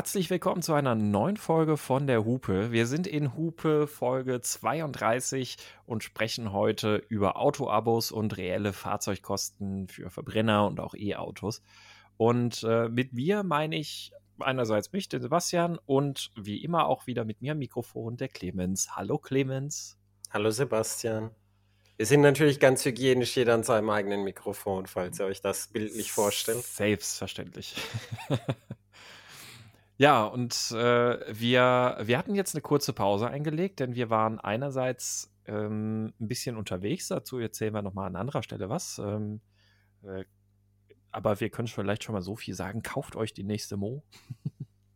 Herzlich willkommen zu einer neuen Folge von der Hupe. Wir sind in Hupe Folge 32 und sprechen heute über Autoabos und reelle Fahrzeugkosten für Verbrenner und auch E-Autos. Und äh, mit mir meine ich einerseits mich, den Sebastian, und wie immer auch wieder mit mir am Mikrofon der Clemens. Hallo Clemens. Hallo Sebastian. Wir sind natürlich ganz hygienisch jeder an seinem eigenen Mikrofon, falls ihr euch das bildlich vorstellt. Selbstverständlich. Ja, und äh, wir, wir hatten jetzt eine kurze Pause eingelegt, denn wir waren einerseits ähm, ein bisschen unterwegs. Dazu erzählen wir nochmal an anderer Stelle was. Ähm, äh, aber wir können vielleicht schon mal so viel sagen. Kauft euch die nächste Mo.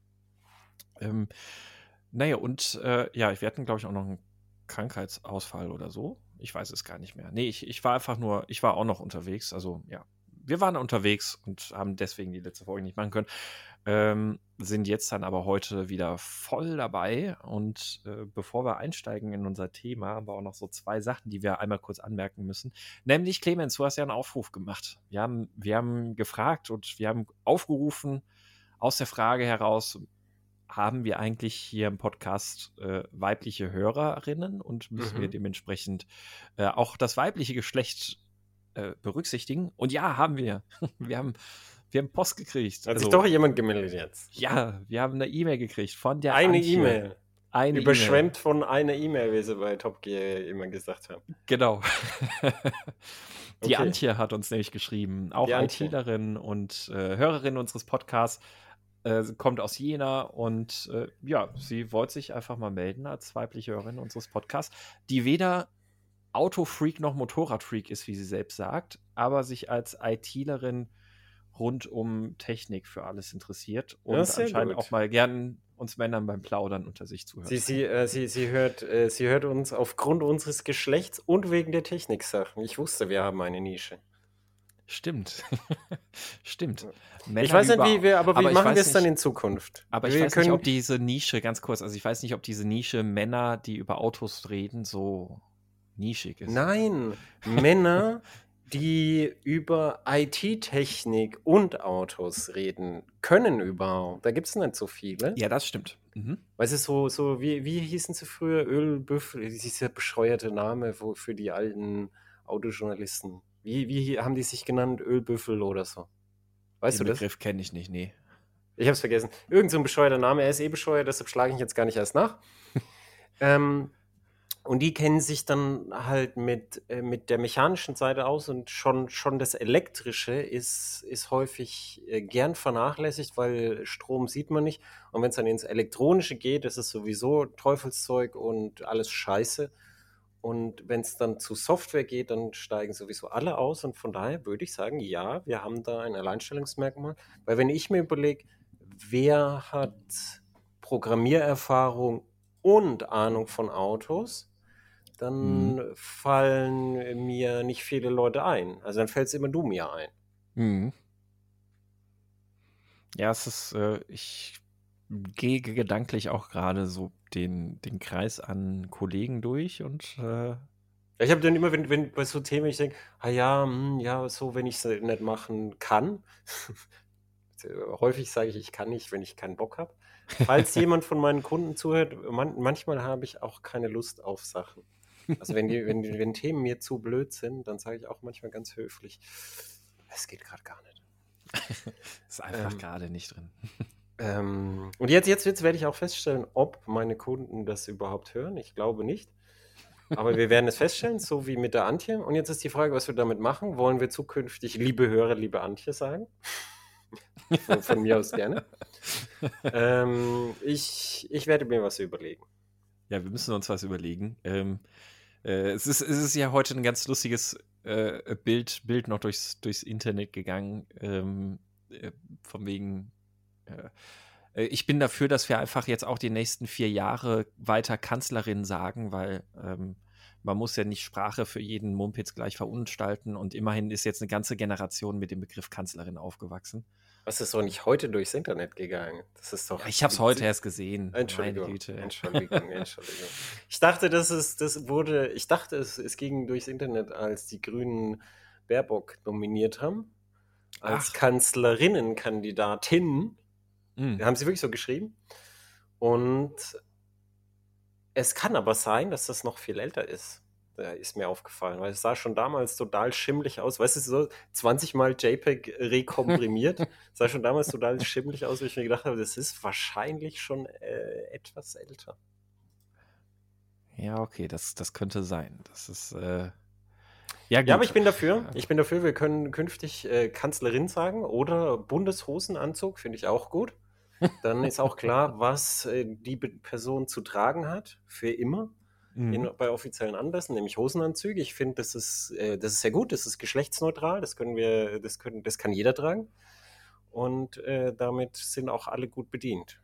ähm, naja, und äh, ja, wir hatten, glaube ich, auch noch einen Krankheitsausfall oder so. Ich weiß es gar nicht mehr. Nee, ich, ich war einfach nur, ich war auch noch unterwegs. Also ja, wir waren unterwegs und haben deswegen die letzte Folge nicht machen können. Ähm, sind jetzt dann aber heute wieder voll dabei. Und äh, bevor wir einsteigen in unser Thema, haben wir auch noch so zwei Sachen, die wir einmal kurz anmerken müssen. Nämlich, Clemens, du hast ja einen Aufruf gemacht. Wir haben, wir haben gefragt und wir haben aufgerufen aus der Frage heraus, haben wir eigentlich hier im Podcast äh, weibliche Hörerinnen und müssen mhm. wir dementsprechend äh, auch das weibliche Geschlecht äh, berücksichtigen? Und ja, haben wir. wir haben wir haben Post gekriegt. Hat also, sich doch jemand gemeldet jetzt. Ja, wir haben eine E-Mail gekriegt von der Eine E-Mail. Eine Überschwemmt e von einer E-Mail, wie sie bei Top Gear immer gesagt haben. Genau. Die okay. Antje hat uns nämlich geschrieben, auch ITlerin und äh, Hörerin unseres Podcasts, äh, kommt aus Jena und äh, ja, sie wollte sich einfach mal melden als weibliche Hörerin unseres Podcasts, die weder Autofreak noch Motorradfreak ist, wie sie selbst sagt, aber sich als ITlerin rund um Technik für alles interessiert und anscheinend gut. auch mal gern uns Männern beim Plaudern unter sich zuhört. Sie, sie, äh, sie, sie, hört, äh, sie hört uns aufgrund unseres Geschlechts und wegen der Techniksachen. Ich wusste, wir haben eine Nische. Stimmt. Stimmt. Männer ich weiß nicht, wie wir, aber wie aber machen wir es dann in Zukunft? Aber ich wir weiß nicht, ob diese Nische, ganz kurz, also ich weiß nicht, ob diese Nische Männer, die über Autos reden, so nischig ist. Nein, Männer, die über IT-Technik und Autos reden können überhaupt. Da gibt es nicht so viele. Ja, das stimmt. Mhm. Weißt du, so, so wie, wie hießen sie früher? Ölbüffel, dieser bescheuerte Name wo, für die alten Autojournalisten. Wie, wie haben die sich genannt? Ölbüffel oder so? Weißt Den du das? Den Begriff kenne ich nicht, nee. Ich habe es vergessen. Irgend so ein bescheuerter Name. Er ist eh bescheuert, deshalb schlage ich jetzt gar nicht erst nach. ähm, und die kennen sich dann halt mit, äh, mit der mechanischen Seite aus und schon, schon das Elektrische ist, ist häufig äh, gern vernachlässigt, weil Strom sieht man nicht. Und wenn es dann ins Elektronische geht, ist es sowieso Teufelszeug und alles Scheiße. Und wenn es dann zu Software geht, dann steigen sowieso alle aus. Und von daher würde ich sagen, ja, wir haben da ein Alleinstellungsmerkmal. Weil wenn ich mir überlege, wer hat Programmiererfahrung und Ahnung von Autos, dann mhm. fallen mir nicht viele Leute ein. Also dann fällt es immer du mir ein. Mhm. Ja, es ist, äh, ich gehe gedanklich auch gerade so den, den Kreis an Kollegen durch und äh, ich habe dann immer, wenn, wenn bei so Themen, ich denke, ah ja, hm, ja, so, wenn ich es nicht machen kann. Häufig sage ich, ich kann nicht, wenn ich keinen Bock habe. Falls jemand von meinen Kunden zuhört, man, manchmal habe ich auch keine Lust auf Sachen. Also wenn, die, wenn, wenn Themen mir zu blöd sind, dann sage ich auch manchmal ganz höflich, es geht gerade gar nicht. ist einfach ähm, gerade nicht drin. Ähm, und jetzt, jetzt, jetzt werde ich auch feststellen, ob meine Kunden das überhaupt hören. Ich glaube nicht. Aber wir werden es feststellen, so wie mit der Antje. Und jetzt ist die Frage, was wir damit machen. Wollen wir zukünftig liebe Hörer, liebe Antje sagen? von, von, mir aus gerne. Ähm, ich, ich werde mir was überlegen. Ja, wir müssen uns was überlegen. Ähm, äh, es, ist, es ist ja heute ein ganz lustiges äh, Bild, Bild noch durchs, durchs Internet gegangen, ähm, äh, von wegen. Äh, äh, ich bin dafür, dass wir einfach jetzt auch die nächsten vier Jahre weiter Kanzlerin sagen, weil ähm, man muss ja nicht Sprache für jeden Mumpitz gleich verunstalten und immerhin ist jetzt eine ganze Generation mit dem Begriff Kanzlerin aufgewachsen. Was ist doch nicht heute durchs Internet gegangen? Das ist doch. Ja, ich habe es heute erst gesehen. Entschuldigung. Entschuldigung, Entschuldigung. Ich dachte, das ist, das wurde, ich dachte, es, es ging durchs Internet, als die Grünen Baerbock nominiert haben als Ach. Kanzlerinnenkandidatin. Mhm. Haben sie wirklich so geschrieben. Und es kann aber sein, dass das noch viel älter ist. Da ist mir aufgefallen, weil es sah schon damals total schimmlig aus. Weißt du, so 20 Mal JPEG rekomprimiert. sah schon damals total schimmlig aus, wo ich mir gedacht habe, das ist wahrscheinlich schon äh, etwas älter. Ja, okay, das, das könnte sein. Das ist. Äh ja, ja, aber ich bin dafür. Ich bin dafür, wir können künftig äh, Kanzlerin sagen oder Bundeshosenanzug, finde ich auch gut. Dann ist auch klar, was äh, die Person zu tragen hat, für immer. Mhm. In, bei offiziellen Anlässen, nämlich Hosenanzüge. Ich finde, das ist, äh, das ist sehr gut, das ist geschlechtsneutral, das können wir, das können, das kann jeder tragen. Und äh, damit sind auch alle gut bedient.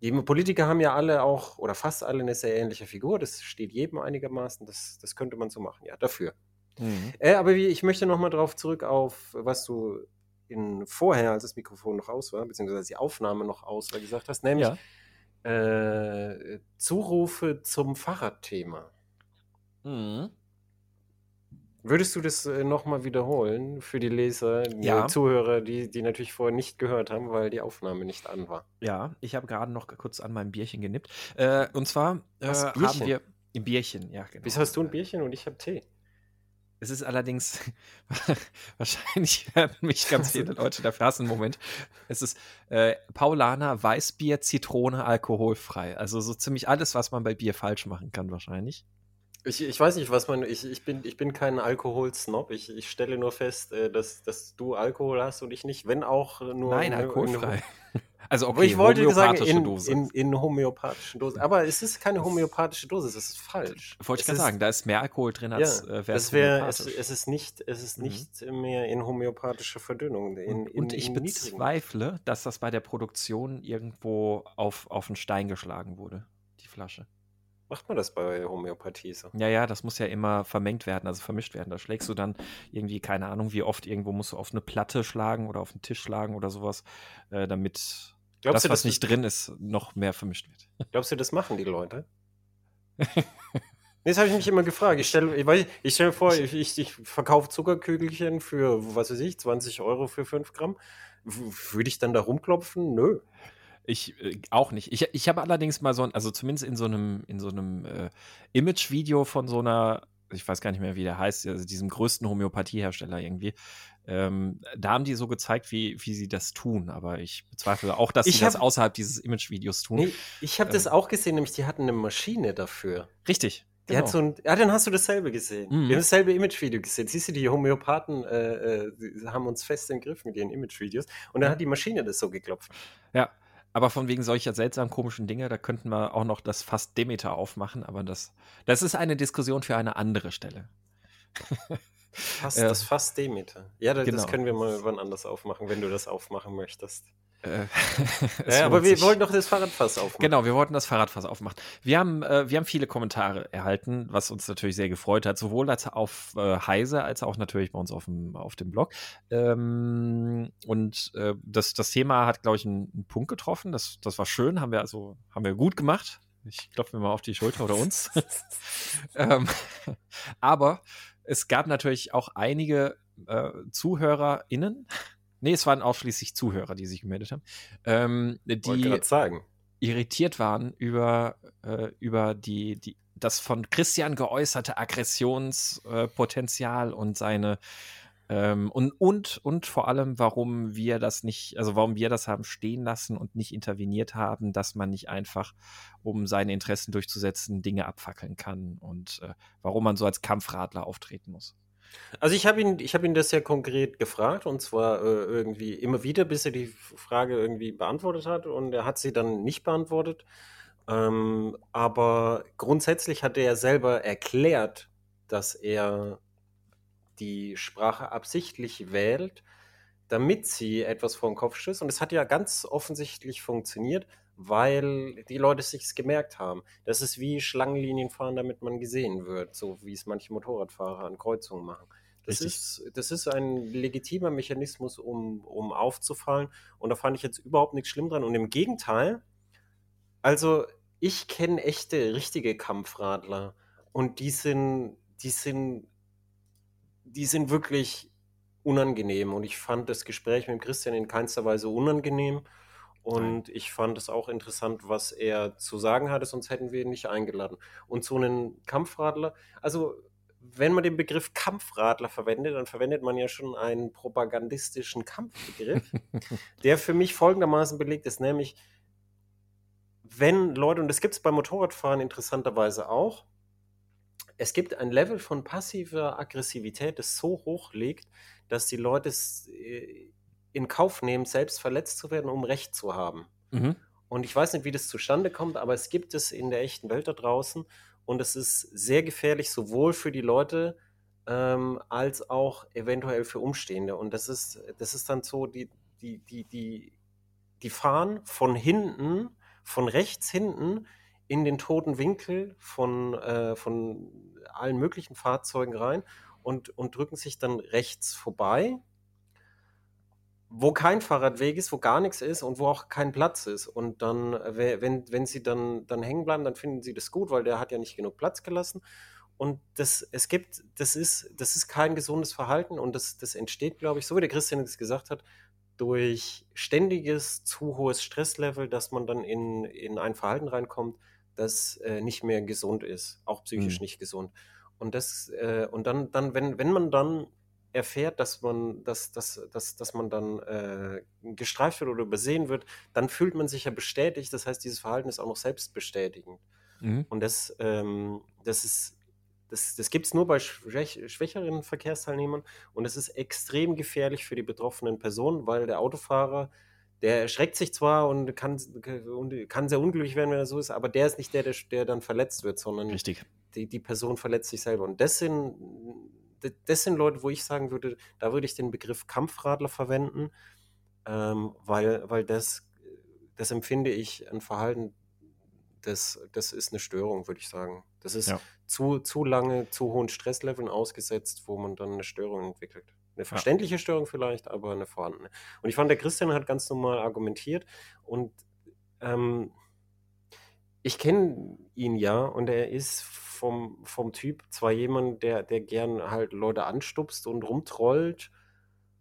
Die Politiker haben ja alle auch, oder fast alle, eine sehr ähnliche Figur. Das steht jedem einigermaßen. Das, das könnte man so machen, ja, dafür. Mhm. Äh, aber wie, ich möchte nochmal darauf zurück auf, was du in, vorher, als das Mikrofon noch aus war, beziehungsweise die Aufnahme noch aus war, gesagt hast, nämlich ja. Äh, Zurufe zum Fahrradthema. Mhm. Würdest du das äh, nochmal wiederholen für die Leser, die ja. Zuhörer, die, die natürlich vorher nicht gehört haben, weil die Aufnahme nicht an war? Ja, ich habe gerade noch kurz an meinem Bierchen genippt. Äh, und zwar äh, haben wir ein Bierchen, ja, genau. Wieso hast du ein Bierchen und ich habe Tee? Es ist allerdings, wahrscheinlich werden mich ganz viele Leute dafür hassen. Moment. Es ist äh, Paulaner, Weißbier, Zitrone, alkoholfrei. Also so ziemlich alles, was man bei Bier falsch machen kann, wahrscheinlich. Ich, ich weiß nicht, was man. Ich, ich, bin, ich bin kein Alkoholsnob. Ich, ich stelle nur fest, äh, dass, dass du Alkohol hast und ich nicht, wenn auch nur. Nein, alkoholfrei. Also okay, ich wollte sagen, in, in, in, homöopathischen Dosen. Aber es ist keine homöopathische Dose, es ist falsch. Wollte ich gerade sagen, da ist mehr Alkohol drin als ja, äh, das wär, es, es, ist nicht, es ist mhm. nicht mhm. mehr in homöopathischer Verdünnung. In, und, und ich bezweifle, dass das bei der Produktion irgendwo auf, auf einen Stein geschlagen wurde, die Flasche. Macht man das bei Homöopathie so? Ja, ja, das muss ja immer vermengt werden, also vermischt werden. Da schlägst du dann irgendwie, keine Ahnung, wie oft irgendwo musst du auf eine Platte schlagen oder auf einen Tisch schlagen oder sowas, äh, damit Glaubst das, du, was nicht drin ist, noch mehr vermischt wird. Glaubst du, das machen die Leute? das habe ich mich immer gefragt. Ich stelle ich, ich stell vor, ich, ich, ich verkaufe Zuckerkügelchen für, was weiß ich, 20 Euro für 5 Gramm. Würde ich dann da rumklopfen? Nö. Ich äh, auch nicht. Ich, ich habe allerdings mal so ein, also zumindest in so einem, in so einem äh, Image-Video von so einer, ich weiß gar nicht mehr, wie der heißt, also diesem größten Homöopathiehersteller irgendwie, ähm, da haben die so gezeigt, wie, wie sie das tun, aber ich bezweifle auch, dass ich sie hab, das außerhalb dieses Image-Videos tun. Nee, ich habe ähm, das auch gesehen, nämlich die hatten eine Maschine dafür. Richtig. Die genau. hat so ein, ja, dann hast du dasselbe gesehen. Mhm. Wir haben dasselbe Image-Video gesehen. Siehst du, die Homöopathen äh, äh, haben uns fest im Griff mit ihren Image-Videos. Und dann hat die Maschine das so geklopft. Ja, aber von wegen solcher seltsam komischen Dinge, da könnten wir auch noch das Fast Demeter aufmachen, aber das, das ist eine Diskussion für eine andere Stelle. Fast, äh, das Fass Demeter. Ja, das, genau. das können wir mal wann anders aufmachen, wenn du das aufmachen möchtest. Äh, ja, aber wir wollten doch das Fahrradfass aufmachen. Genau, wir wollten das Fahrradfass aufmachen. Wir haben, äh, wir haben viele Kommentare erhalten, was uns natürlich sehr gefreut hat, sowohl als auf äh, Heise als auch natürlich bei uns auf dem, auf dem Blog. Ähm, und äh, das, das Thema hat, glaube ich, einen, einen, Punkt getroffen. Das, das war schön, haben wir also haben wir gut gemacht. Ich klopfe mir mal auf die Schulter oder uns. ähm, aber es gab natürlich auch einige äh, ZuhörerInnen, nee, es waren ausschließlich Zuhörer, die sich gemeldet haben, ähm, die irritiert waren über, äh, über die, die, das von Christian geäußerte Aggressionspotenzial äh, und seine ähm, und, und, und vor allem, warum wir das nicht, also warum wir das haben stehen lassen und nicht interveniert haben, dass man nicht einfach, um seine Interessen durchzusetzen, Dinge abfackeln kann und äh, warum man so als Kampfradler auftreten muss. Also ich habe ihn, ich ihn das sehr konkret gefragt und zwar äh, irgendwie immer wieder, bis er die Frage irgendwie beantwortet hat und er hat sie dann nicht beantwortet. Ähm, aber grundsätzlich hat er selber erklärt, dass er die Sprache absichtlich wählt, damit sie etwas vor den Kopf stößt. Und es hat ja ganz offensichtlich funktioniert, weil die Leute sich gemerkt haben. Das ist wie Schlangenlinien fahren, damit man gesehen wird, so wie es manche Motorradfahrer an Kreuzungen machen. Das ist, das ist ein legitimer Mechanismus, um, um aufzufallen. Und da fand ich jetzt überhaupt nichts schlimm dran. Und im Gegenteil, also ich kenne echte, richtige Kampfradler. Und die sind, die sind die sind wirklich unangenehm und ich fand das Gespräch mit Christian in keinster Weise unangenehm Und ich fand es auch interessant, was er zu sagen hatte, sonst hätten wir ihn nicht eingeladen. Und so einen Kampfradler, also wenn man den Begriff Kampfradler verwendet, dann verwendet man ja schon einen propagandistischen Kampfbegriff, der für mich folgendermaßen belegt ist, nämlich wenn Leute, und das gibt es beim Motorradfahren interessanterweise auch, es gibt ein Level von passiver Aggressivität, das so hoch liegt, dass die Leute es äh, in Kauf nehmen, selbst verletzt zu werden, um Recht zu haben. Mhm. Und ich weiß nicht, wie das zustande kommt, aber es gibt es in der echten Welt da draußen und es ist sehr gefährlich, sowohl für die Leute ähm, als auch eventuell für Umstehende. Und das ist, das ist dann so, die, die, die, die, die fahren von hinten, von rechts hinten in den toten Winkel von, äh, von allen möglichen Fahrzeugen rein und, und drücken sich dann rechts vorbei, wo kein Fahrradweg ist, wo gar nichts ist und wo auch kein Platz ist. Und dann, wenn, wenn sie dann, dann hängen bleiben, dann finden sie das gut, weil der hat ja nicht genug Platz gelassen. Und das, es gibt, das ist, das ist kein gesundes Verhalten und das, das entsteht, glaube ich, so wie der Christian es gesagt hat, durch ständiges zu hohes Stresslevel, dass man dann in, in ein Verhalten reinkommt, das äh, nicht mehr gesund ist, auch psychisch mhm. nicht gesund. Und das, äh, und dann, dann, wenn, wenn man dann erfährt, dass man, dass, dass, dass, dass man dann äh, gestreift wird oder übersehen wird, dann fühlt man sich ja bestätigt. Das heißt, dieses Verhalten ist auch noch selbstbestätigend. Mhm. Und das, ähm, das ist, das, das gibt es nur bei schwäch schwächeren Verkehrsteilnehmern und es ist extrem gefährlich für die betroffenen Personen, weil der Autofahrer, der erschreckt sich zwar und kann, kann sehr unglücklich werden, wenn er so ist, aber der ist nicht der, der, der dann verletzt wird, sondern Richtig. Die, die Person verletzt sich selber. Und das sind das sind Leute, wo ich sagen würde, da würde ich den Begriff Kampfradler verwenden, ähm, weil, weil das, das empfinde ich ein Verhalten, das, das ist eine Störung, würde ich sagen. Das ist ja. zu, zu lange, zu hohen Stressleveln ausgesetzt, wo man dann eine Störung entwickelt. Eine verständliche ja. Störung vielleicht, aber eine vorhandene. Und ich fand, der Christian hat ganz normal argumentiert und ähm, ich kenne ihn ja und er ist vom, vom Typ zwar jemand, der, der gern halt Leute anstupst und rumtrollt,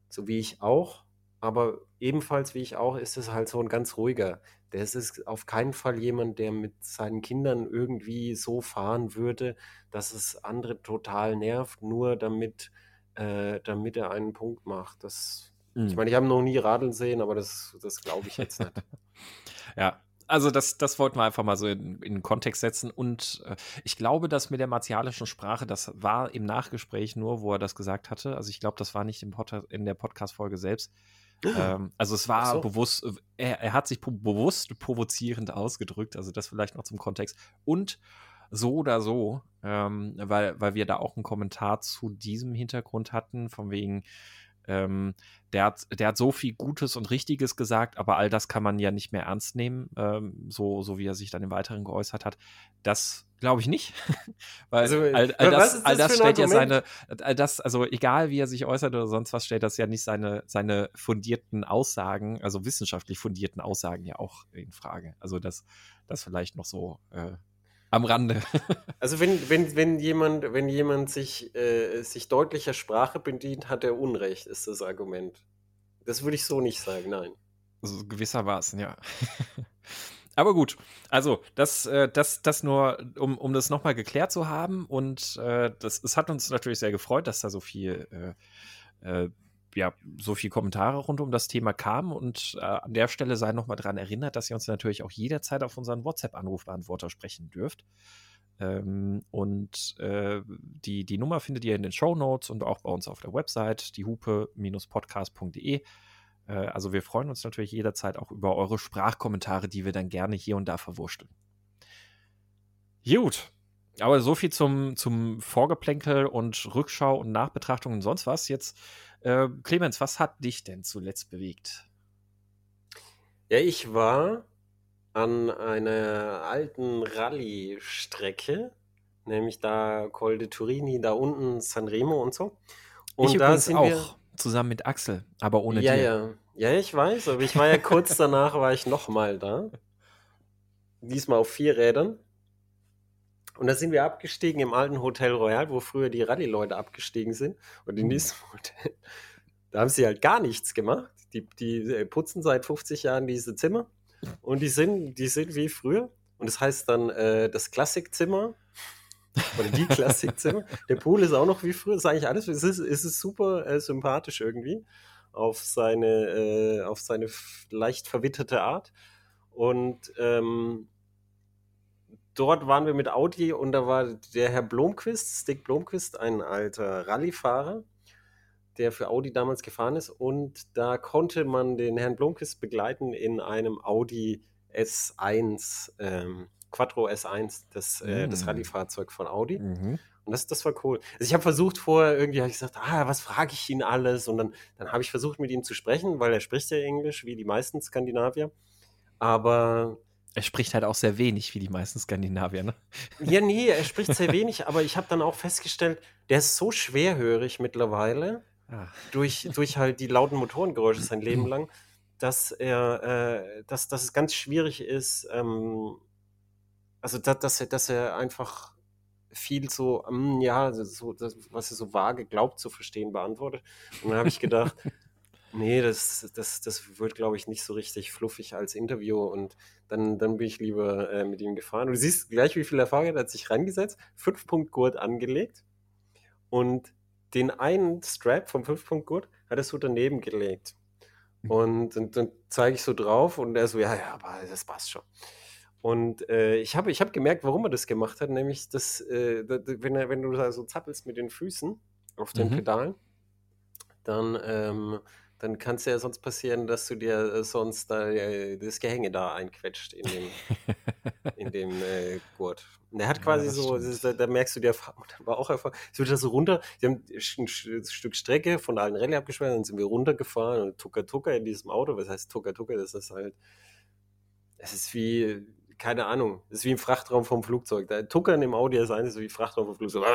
so wie ich auch, aber ebenfalls wie ich auch ist es halt so ein ganz ruhiger. Der ist auf keinen Fall jemand, der mit seinen Kindern irgendwie so fahren würde, dass es andere total nervt, nur damit, äh, damit er einen Punkt macht. Das, mhm. Ich meine, ich habe noch nie Radeln sehen, aber das, das glaube ich jetzt nicht. ja, also das, das wollten wir einfach mal so in, in den Kontext setzen. Und äh, ich glaube, dass mit der martialischen Sprache, das war im Nachgespräch nur, wo er das gesagt hatte. Also ich glaube, das war nicht in der Podcast-Folge selbst. ähm, also es war so. bewusst, er, er hat sich bewusst provozierend ausgedrückt. Also das vielleicht noch zum Kontext. Und so oder so, ähm, weil, weil wir da auch einen Kommentar zu diesem Hintergrund hatten, von wegen, ähm, der, hat, der hat so viel Gutes und Richtiges gesagt, aber all das kann man ja nicht mehr ernst nehmen, ähm, so, so wie er sich dann im Weiteren geäußert hat. Das glaube ich nicht. Weil also, all, all das, das, all das stellt ja seine, all das, also egal wie er sich äußert oder sonst was, stellt das ja nicht seine, seine fundierten Aussagen, also wissenschaftlich fundierten Aussagen ja auch in Frage. Also das, das vielleicht noch so äh, am Rande. also wenn, wenn, wenn jemand, wenn jemand sich, äh, sich deutlicher Sprache bedient, hat er Unrecht, ist das Argument. Das würde ich so nicht sagen, nein. Also gewissermaßen, ja. Aber gut, also das, äh, das, das nur, um, um das nochmal geklärt zu haben. Und äh, das, es hat uns natürlich sehr gefreut, dass da so viel äh, äh ja, so viele Kommentare rund um das Thema kamen und äh, an der Stelle sei nochmal daran erinnert, dass ihr uns natürlich auch jederzeit auf unseren WhatsApp-Anrufbeantworter sprechen dürft. Ähm, und äh, die, die Nummer findet ihr in den Show Notes und auch bei uns auf der Website, diehupe-podcast.de. Äh, also wir freuen uns natürlich jederzeit auch über eure Sprachkommentare, die wir dann gerne hier und da verwurschteln. Gut, aber so viel zum, zum Vorgeplänkel und Rückschau und Nachbetrachtung und sonst was. Jetzt äh, Clemens, was hat dich denn zuletzt bewegt? Ja, ich war an einer alten Rallye-Strecke, nämlich da Col de Turini, da unten Sanremo und so. Und ich da sind auch wir, zusammen mit Axel, aber ohne ja, dir. Ja, ja, ich weiß, aber ich war ja kurz danach war ich nochmal da. Diesmal auf vier Rädern. Und da sind wir abgestiegen im alten Hotel Royal, wo früher die Rallye-Leute abgestiegen sind. Und in mhm. diesem Hotel, da haben sie halt gar nichts gemacht. die, die putzen seit 50 Jahren diese Zimmer und die sind, die sind wie früher. Und das heißt dann äh, das Klassikzimmer oder die Klassikzimmer. Der Pool ist auch noch wie früher, das ist eigentlich alles. Es ist, es ist super äh, sympathisch irgendwie auf seine, äh, auf seine leicht verwitterte Art. Und ähm, dort waren wir mit Audi und da war der Herr Blomqvist, Stick Blomqvist, ein alter Rallyefahrer, der für Audi damals gefahren ist. Und da konnte man den Herrn Blomqvist begleiten in einem Audi S1, ähm, Quattro S1, das, äh, das mm. Rallye-Fahrzeug von Audi. Mhm. Und das, das war cool. Also ich habe versucht vorher irgendwie, habe ich gesagt, ah, was frage ich ihn alles? Und dann, dann habe ich versucht mit ihm zu sprechen, weil er spricht ja Englisch, wie die meisten Skandinavier. Aber er spricht halt auch sehr wenig, wie die meisten Skandinavier, ne? Ja, nee, er spricht sehr wenig, aber ich habe dann auch festgestellt, der ist so schwerhörig mittlerweile, ah. durch, durch halt die lauten Motorengeräusche sein Leben lang, dass er, äh, dass, dass es ganz schwierig ist, ähm, also da, dass, er, dass er einfach viel so, um, ja, so, das, was er so vage glaubt zu verstehen, beantwortet. Und dann habe ich gedacht, nee, das, das, das wird, glaube ich, nicht so richtig fluffig als Interview und dann, dann bin ich lieber äh, mit ihm gefahren. Und du siehst gleich, wie viel Erfahrung er hat sich reingesetzt, Fünf-Punkt-Gurt angelegt und den einen Strap vom Fünf-Punkt-Gurt hat er so daneben gelegt. Hm. Und, und dann zeige ich so drauf und er so, ja, ja, aber das passt schon. Und äh, ich habe ich hab gemerkt, warum er das gemacht hat, nämlich, dass, äh, wenn, er, wenn du da so zappelst mit den Füßen auf den mhm. Pedalen, dann, ähm, dann kann es ja sonst passieren, dass du dir äh, sonst da, äh, das Gehänge da einquetscht in dem, in dem äh, Gurt. Und der hat quasi ja, so, ist, da, da, merkst du, der war auch einfach, es wird da so runter, sie haben ein Stück Strecke von allen Rallye abgesperrt, dann sind wir runtergefahren und Tucker Tucker in diesem Auto, was heißt Tucker Tucker, das ist halt, es ist wie, keine Ahnung, das ist wie im Frachtraum vom Flugzeug. Der Tuckern im Audi S1 ist wie Frachtraum vom Flugzeug.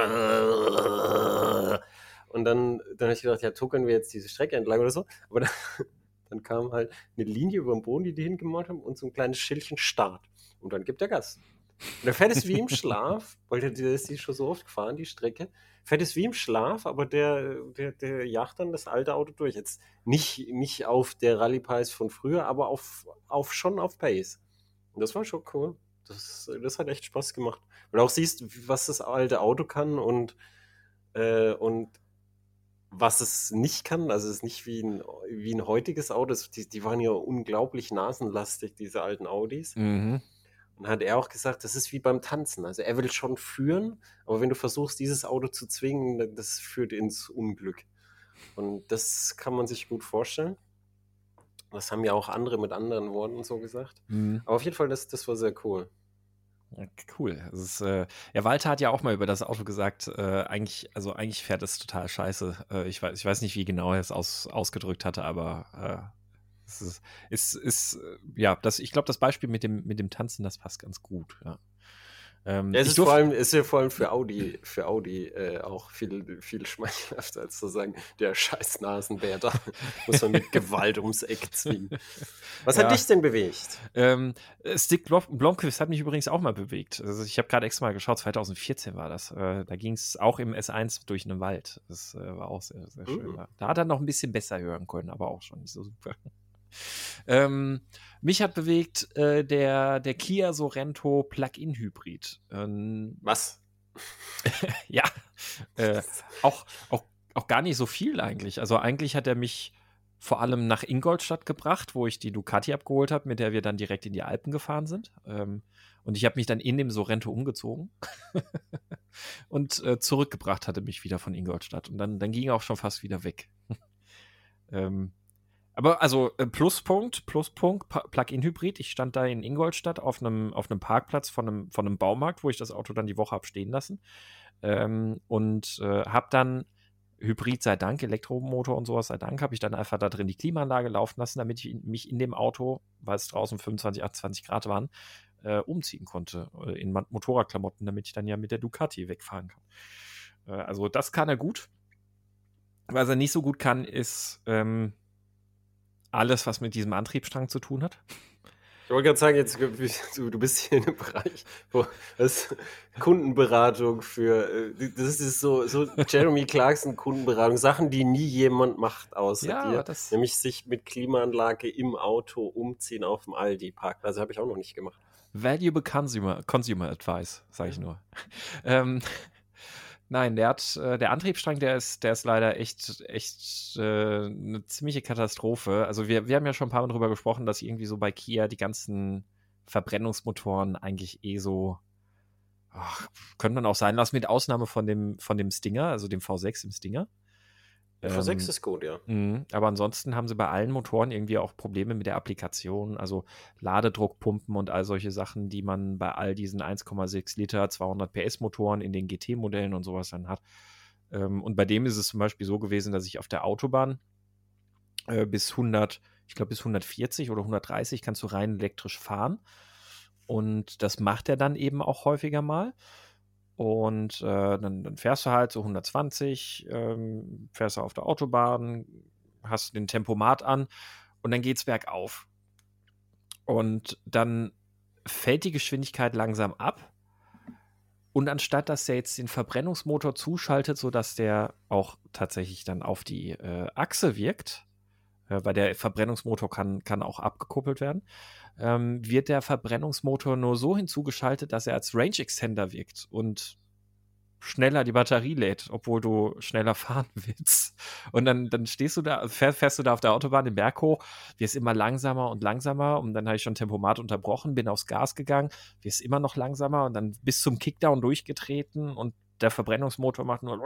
Und dann, dann habe ich gedacht, ja, tuckern wir jetzt diese Strecke entlang oder so. Aber dann, dann kam halt eine Linie über den Boden, die die hingemacht haben, und so ein kleines Schildchen Start. Und dann gibt er Gas. Und der fährt es wie im Schlaf, weil der, der ist die schon so oft gefahren, die Strecke. Fährt es wie im Schlaf, aber der, der, der jagt dann das alte Auto durch. Jetzt nicht, nicht auf der Rallye-Pace von früher, aber auf, auf, schon auf Pace. Und das war schon cool. Das, das hat echt Spaß gemacht. Weil du auch siehst, was das alte Auto kann und, äh, und was es nicht kann. Also es ist nicht wie ein, wie ein heutiges Auto. Die, die waren ja unglaublich nasenlastig, diese alten Audis. Mhm. Und hat er auch gesagt, das ist wie beim Tanzen. Also er will schon führen, aber wenn du versuchst, dieses Auto zu zwingen, das führt ins Unglück. Und das kann man sich gut vorstellen. Das haben ja auch andere mit anderen Worten so gesagt. Mhm. Aber auf jeden Fall, das, das war sehr cool. Cool. Ist, äh, ja, Walter hat ja auch mal über das Auto gesagt, äh, eigentlich, also eigentlich fährt es total scheiße. Äh, ich, weiß, ich weiß nicht, wie genau er es aus, ausgedrückt hatte, aber äh, es ist, ist, ist, äh, ja, das, ich glaube, das Beispiel mit dem, mit dem Tanzen, das passt ganz gut, ja. Ähm, ja, es ist, vor allem, ist ja vor allem für Audi, für Audi äh, auch viel, viel schmeichelhafter, als zu sagen, der scheiß Nasenbär da muss man mit Gewalt ums Eck zwingen. Was ja. hat dich denn bewegt? Ähm, Stick Blomqvist hat mich übrigens auch mal bewegt. Also ich habe gerade extra mal geschaut, 2014 war das. Äh, da ging es auch im S1 durch einen Wald. Das äh, war auch sehr, sehr schön. Mhm. Da hat er noch ein bisschen besser hören können, aber auch schon nicht so super. Ähm, mich hat bewegt äh, der, der Kia Sorento Plug-in Hybrid. Ähm, Was? ja, äh, auch, auch, auch gar nicht so viel eigentlich. Also eigentlich hat er mich vor allem nach Ingolstadt gebracht, wo ich die Ducati abgeholt habe, mit der wir dann direkt in die Alpen gefahren sind. Ähm, und ich habe mich dann in dem Sorrento umgezogen und äh, zurückgebracht hatte mich wieder von Ingolstadt. Und dann, dann ging er auch schon fast wieder weg. ähm, aber also äh, Pluspunkt, Pluspunkt, Plug-in-Hybrid. Ich stand da in Ingolstadt auf einem, auf einem Parkplatz von einem, von einem Baumarkt, wo ich das Auto dann die Woche habe stehen lassen. Ähm, und äh, habe dann Hybrid sei Dank, Elektromotor und sowas sei Dank, habe ich dann einfach da drin die Klimaanlage laufen lassen, damit ich mich in dem Auto, weil es draußen 25, 28 Grad waren, äh, umziehen konnte äh, in Motorradklamotten, damit ich dann ja mit der Ducati wegfahren kann. Äh, also das kann er gut. Was er nicht so gut kann, ist ähm, alles, was mit diesem Antriebsstrang zu tun hat. Ich wollte gerade sagen, jetzt, du, bist hier in einem Bereich, wo das Kundenberatung für, äh, das ist so, so Jeremy Clarkson Kundenberatung, Sachen, die nie jemand macht außer ja, dir. Das nämlich sich mit Klimaanlage im Auto umziehen auf dem Aldi-Parkplatz. Also habe ich auch noch nicht gemacht. Valuable Consumer, Consumer Advice, sage ich nur. ähm, Nein, der hat, äh, der Antriebsstrang, der ist, der ist leider echt, echt äh, eine ziemliche Katastrophe. Also wir, wir haben ja schon ein paar Mal drüber gesprochen, dass irgendwie so bei Kia die ganzen Verbrennungsmotoren eigentlich eh so, ach, könnte man auch sein lassen, mit Ausnahme von dem, von dem Stinger, also dem V6 im Stinger. Der V6 ähm, ist gut, ja. Mh, aber ansonsten haben sie bei allen Motoren irgendwie auch Probleme mit der Applikation, also Ladedruckpumpen und all solche Sachen, die man bei all diesen 1,6 Liter 200 PS Motoren in den GT-Modellen und sowas dann hat. Ähm, und bei dem ist es zum Beispiel so gewesen, dass ich auf der Autobahn äh, bis 100, ich glaube bis 140 oder 130 kannst du rein elektrisch fahren. Und das macht er dann eben auch häufiger mal. Und äh, dann, dann, fährst du halt so 120, ähm, fährst du auf der Autobahn, hast den Tempomat an und dann geht's bergauf. Und dann fällt die Geschwindigkeit langsam ab. Und anstatt dass der jetzt den Verbrennungsmotor zuschaltet, sodass der auch tatsächlich dann auf die äh, Achse wirkt, äh, weil der Verbrennungsmotor kann, kann auch abgekuppelt werden, ähm, wird der Verbrennungsmotor nur so hinzugeschaltet, dass er als Range Extender wirkt und schneller die Batterie lädt, obwohl du schneller fahren willst. Und dann, dann stehst du da, fährst, du da auf der Autobahn den Berg hoch, wirst immer langsamer und langsamer und dann habe ich schon Tempomat unterbrochen, bin aufs Gas gegangen, wirst immer noch langsamer und dann bis zum Kickdown durchgetreten und der Verbrennungsmotor macht nur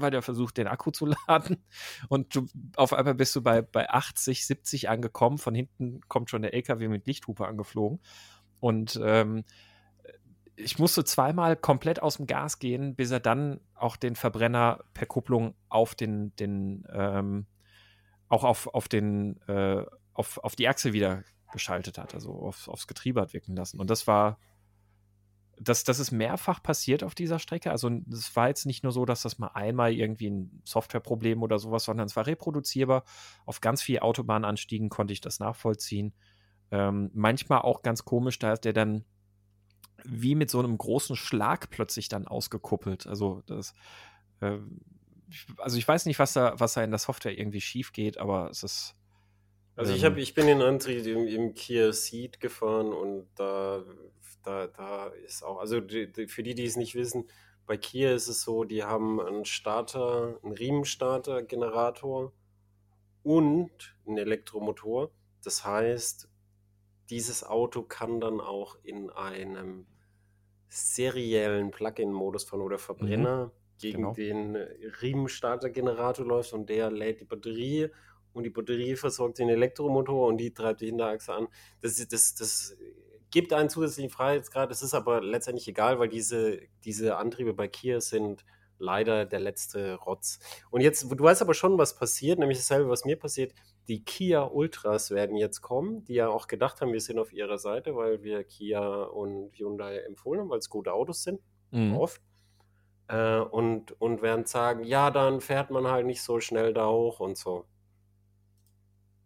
weil der versucht, den Akku zu laden. Und du, auf einmal bist du bei, bei 80, 70 angekommen. Von hinten kommt schon der LKW mit Lichthupe angeflogen. Und ähm, ich musste zweimal komplett aus dem Gas gehen, bis er dann auch den Verbrenner per Kupplung auf den, den ähm, auch auf, auf den, äh, auf, auf die Achse wieder geschaltet hat, also auf, aufs Getriebe hat wirken lassen. Und das war das, das ist mehrfach passiert auf dieser Strecke. Also es war jetzt nicht nur so, dass das mal einmal irgendwie ein Softwareproblem oder sowas, sondern es war reproduzierbar. Auf ganz vielen Autobahnanstiegen konnte ich das nachvollziehen. Ähm, manchmal auch ganz komisch, da ist der dann wie mit so einem großen Schlag plötzlich dann ausgekuppelt. Also das, äh, also ich weiß nicht, was da, was da in der Software irgendwie schief geht, aber es ist. Also ich habe, ähm, ich bin in Antrieb im, im Kia Ceed gefahren und da da, da ist auch, also die, die, für die, die es nicht wissen, bei Kia ist es so, die haben einen Starter, einen Riemenstarter-Generator und einen Elektromotor. Das heißt, dieses Auto kann dann auch in einem seriellen Plug-in-Modus fahren oder Verbrenner mhm, gegen genau. den Riemenstarter-Generator läuft und der lädt die Batterie und die Batterie versorgt den Elektromotor und die treibt die Hinterachse an. Das, das, das gibt einen zusätzlichen Freiheitsgrad. Es ist aber letztendlich egal, weil diese, diese Antriebe bei Kia sind leider der letzte Rotz. Und jetzt, du weißt aber schon, was passiert, nämlich dasselbe, was mir passiert. Die Kia Ultras werden jetzt kommen, die ja auch gedacht haben, wir sind auf ihrer Seite, weil wir Kia und Hyundai empfohlen haben, weil es gute Autos sind, mhm. oft. Äh, und, und werden sagen, ja, dann fährt man halt nicht so schnell da hoch und so.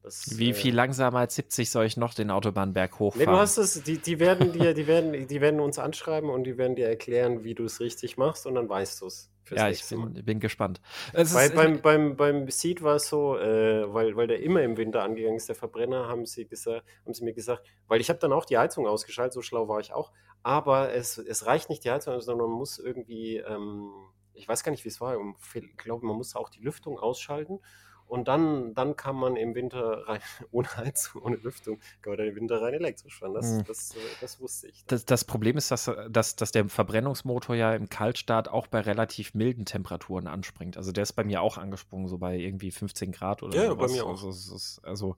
Das, Wie viel äh, langsamer als 70 soll ich noch den Autobahnberg hochfahren? Nee, du hast es, die, die, werden dir, die, werden, die werden uns anschreiben und die werden dir erklären, wie du es richtig machst und dann weißt du es. Ja, ich bin, bin gespannt. Weil beim, beim, beim Seed war es so, äh, weil, weil der immer im Winter angegangen ist, der Verbrenner, haben sie, gesagt, haben sie mir gesagt, weil ich habe dann auch die Heizung ausgeschaltet, so schlau war ich auch, aber es, es reicht nicht die Heizung, sondern man muss irgendwie, ähm, ich weiß gar nicht, wie es war, ich glaube, man muss auch die Lüftung ausschalten und dann, dann kann man im Winter rein, ohne Heizung, ohne Lüftung, kann man dann im Winter rein elektrisch fahren. Das, mhm. das, äh, das, wusste ich. Das, das, Problem ist, dass, dass, dass der Verbrennungsmotor ja im Kaltstart auch bei relativ milden Temperaturen anspringt. Also der ist bei mir auch angesprungen, so bei irgendwie 15 Grad oder so. Ja, sowas. bei mir auch. Also, ist, also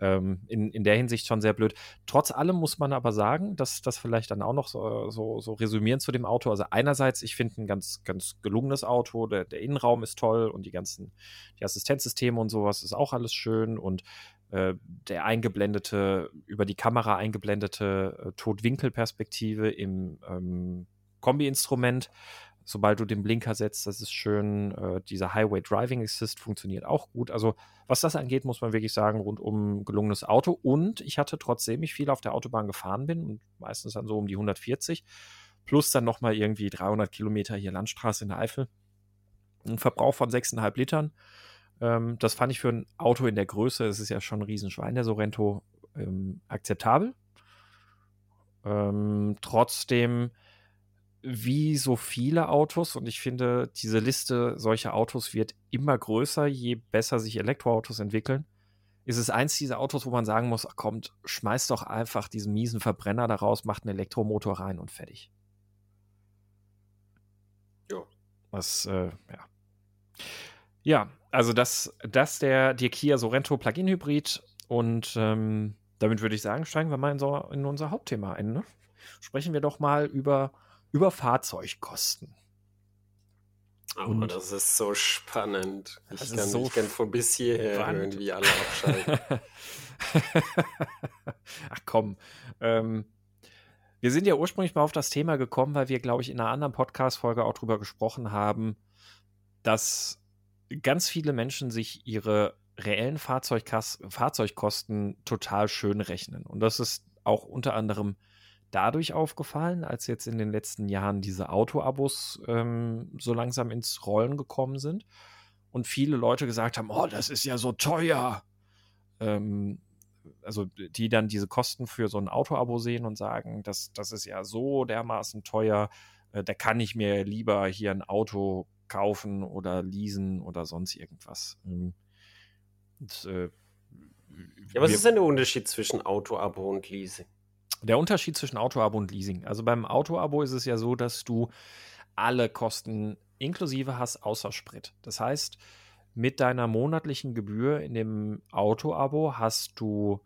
ähm, in, in der Hinsicht schon sehr blöd. Trotz allem muss man aber sagen, dass das vielleicht dann auch noch so, so, so resümieren zu dem Auto. Also einerseits, ich finde ein ganz, ganz gelungenes Auto, der, der Innenraum ist toll und die ganzen, die Assistenzsysteme Systeme und sowas ist auch alles schön und äh, der eingeblendete, über die Kamera eingeblendete äh, Totwinkelperspektive im ähm, Kombi-Instrument sobald du den Blinker setzt, das ist schön. Äh, dieser Highway Driving Assist funktioniert auch gut. Also, was das angeht, muss man wirklich sagen, rundum gelungenes Auto. Und ich hatte trotzdem ich viel auf der Autobahn gefahren bin und meistens dann so um die 140, plus dann nochmal irgendwie 300 Kilometer hier Landstraße in der Eifel, ein Verbrauch von 6,5 Litern. Ähm, das fand ich für ein Auto in der Größe, es ist ja schon ein Riesenschwein, der Sorrento, ähm, akzeptabel. Ähm, trotzdem wie so viele Autos und ich finde, diese Liste solcher Autos wird immer größer, je besser sich Elektroautos entwickeln. Ist es eins dieser Autos, wo man sagen muss, ach kommt, schmeiß doch einfach diesen miesen Verbrenner daraus, macht einen Elektromotor rein und fertig. Ja. Was, äh, ja. Ja, also das, das der, der Kia Sorento Plug-in Hybrid und ähm, damit würde ich sagen, steigen wir mal in, so, in unser Hauptthema ein. Ne? Sprechen wir doch mal über über Fahrzeugkosten. Oh, und das ist so spannend. Ich kann, so ich kann von bis hierher spannend. hören, wie alle abschalten. Ach komm. Ähm, wir sind ja ursprünglich mal auf das Thema gekommen, weil wir, glaube ich, in einer anderen Podcast-Folge auch drüber gesprochen haben, dass ganz viele Menschen sich ihre reellen Fahrzeugkosten total schön rechnen. Und das ist auch unter anderem dadurch aufgefallen, als jetzt in den letzten Jahren diese Auto-Abos ähm, so langsam ins Rollen gekommen sind und viele Leute gesagt haben, oh, das ist ja so teuer. Ähm, also die dann diese Kosten für so ein Auto-Abo sehen und sagen, das, das ist ja so dermaßen teuer, äh, da kann ich mir lieber hier ein Auto kaufen oder leasen oder sonst irgendwas. Ähm, und, äh, ja, was ist denn der Unterschied zwischen Auto-Abo und Leasing? Der Unterschied zwischen Autoabo und Leasing. Also beim Autoabo ist es ja so, dass du alle Kosten inklusive hast, außer Sprit. Das heißt, mit deiner monatlichen Gebühr in dem Autoabo hast du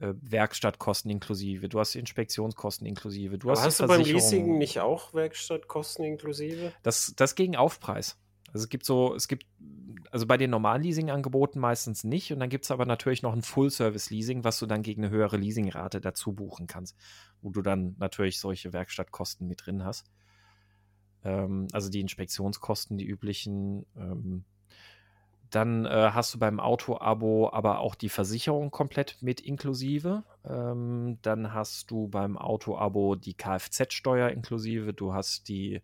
äh, Werkstattkosten inklusive, du hast Inspektionskosten inklusive, du hast, hast du beim Leasing nicht auch Werkstattkosten inklusive? Das, das gegen Aufpreis. Also es gibt so, es gibt, also bei den normalen Leasing-Angeboten meistens nicht. Und dann gibt es aber natürlich noch ein Full-Service-Leasing, was du dann gegen eine höhere Leasingrate dazu buchen kannst, wo du dann natürlich solche Werkstattkosten mit drin hast. Ähm, also die Inspektionskosten, die üblichen. Ähm, dann äh, hast du beim Auto-Abo aber auch die Versicherung komplett mit inklusive. Ähm, dann hast du beim Auto-Abo die Kfz-Steuer inklusive. Du hast die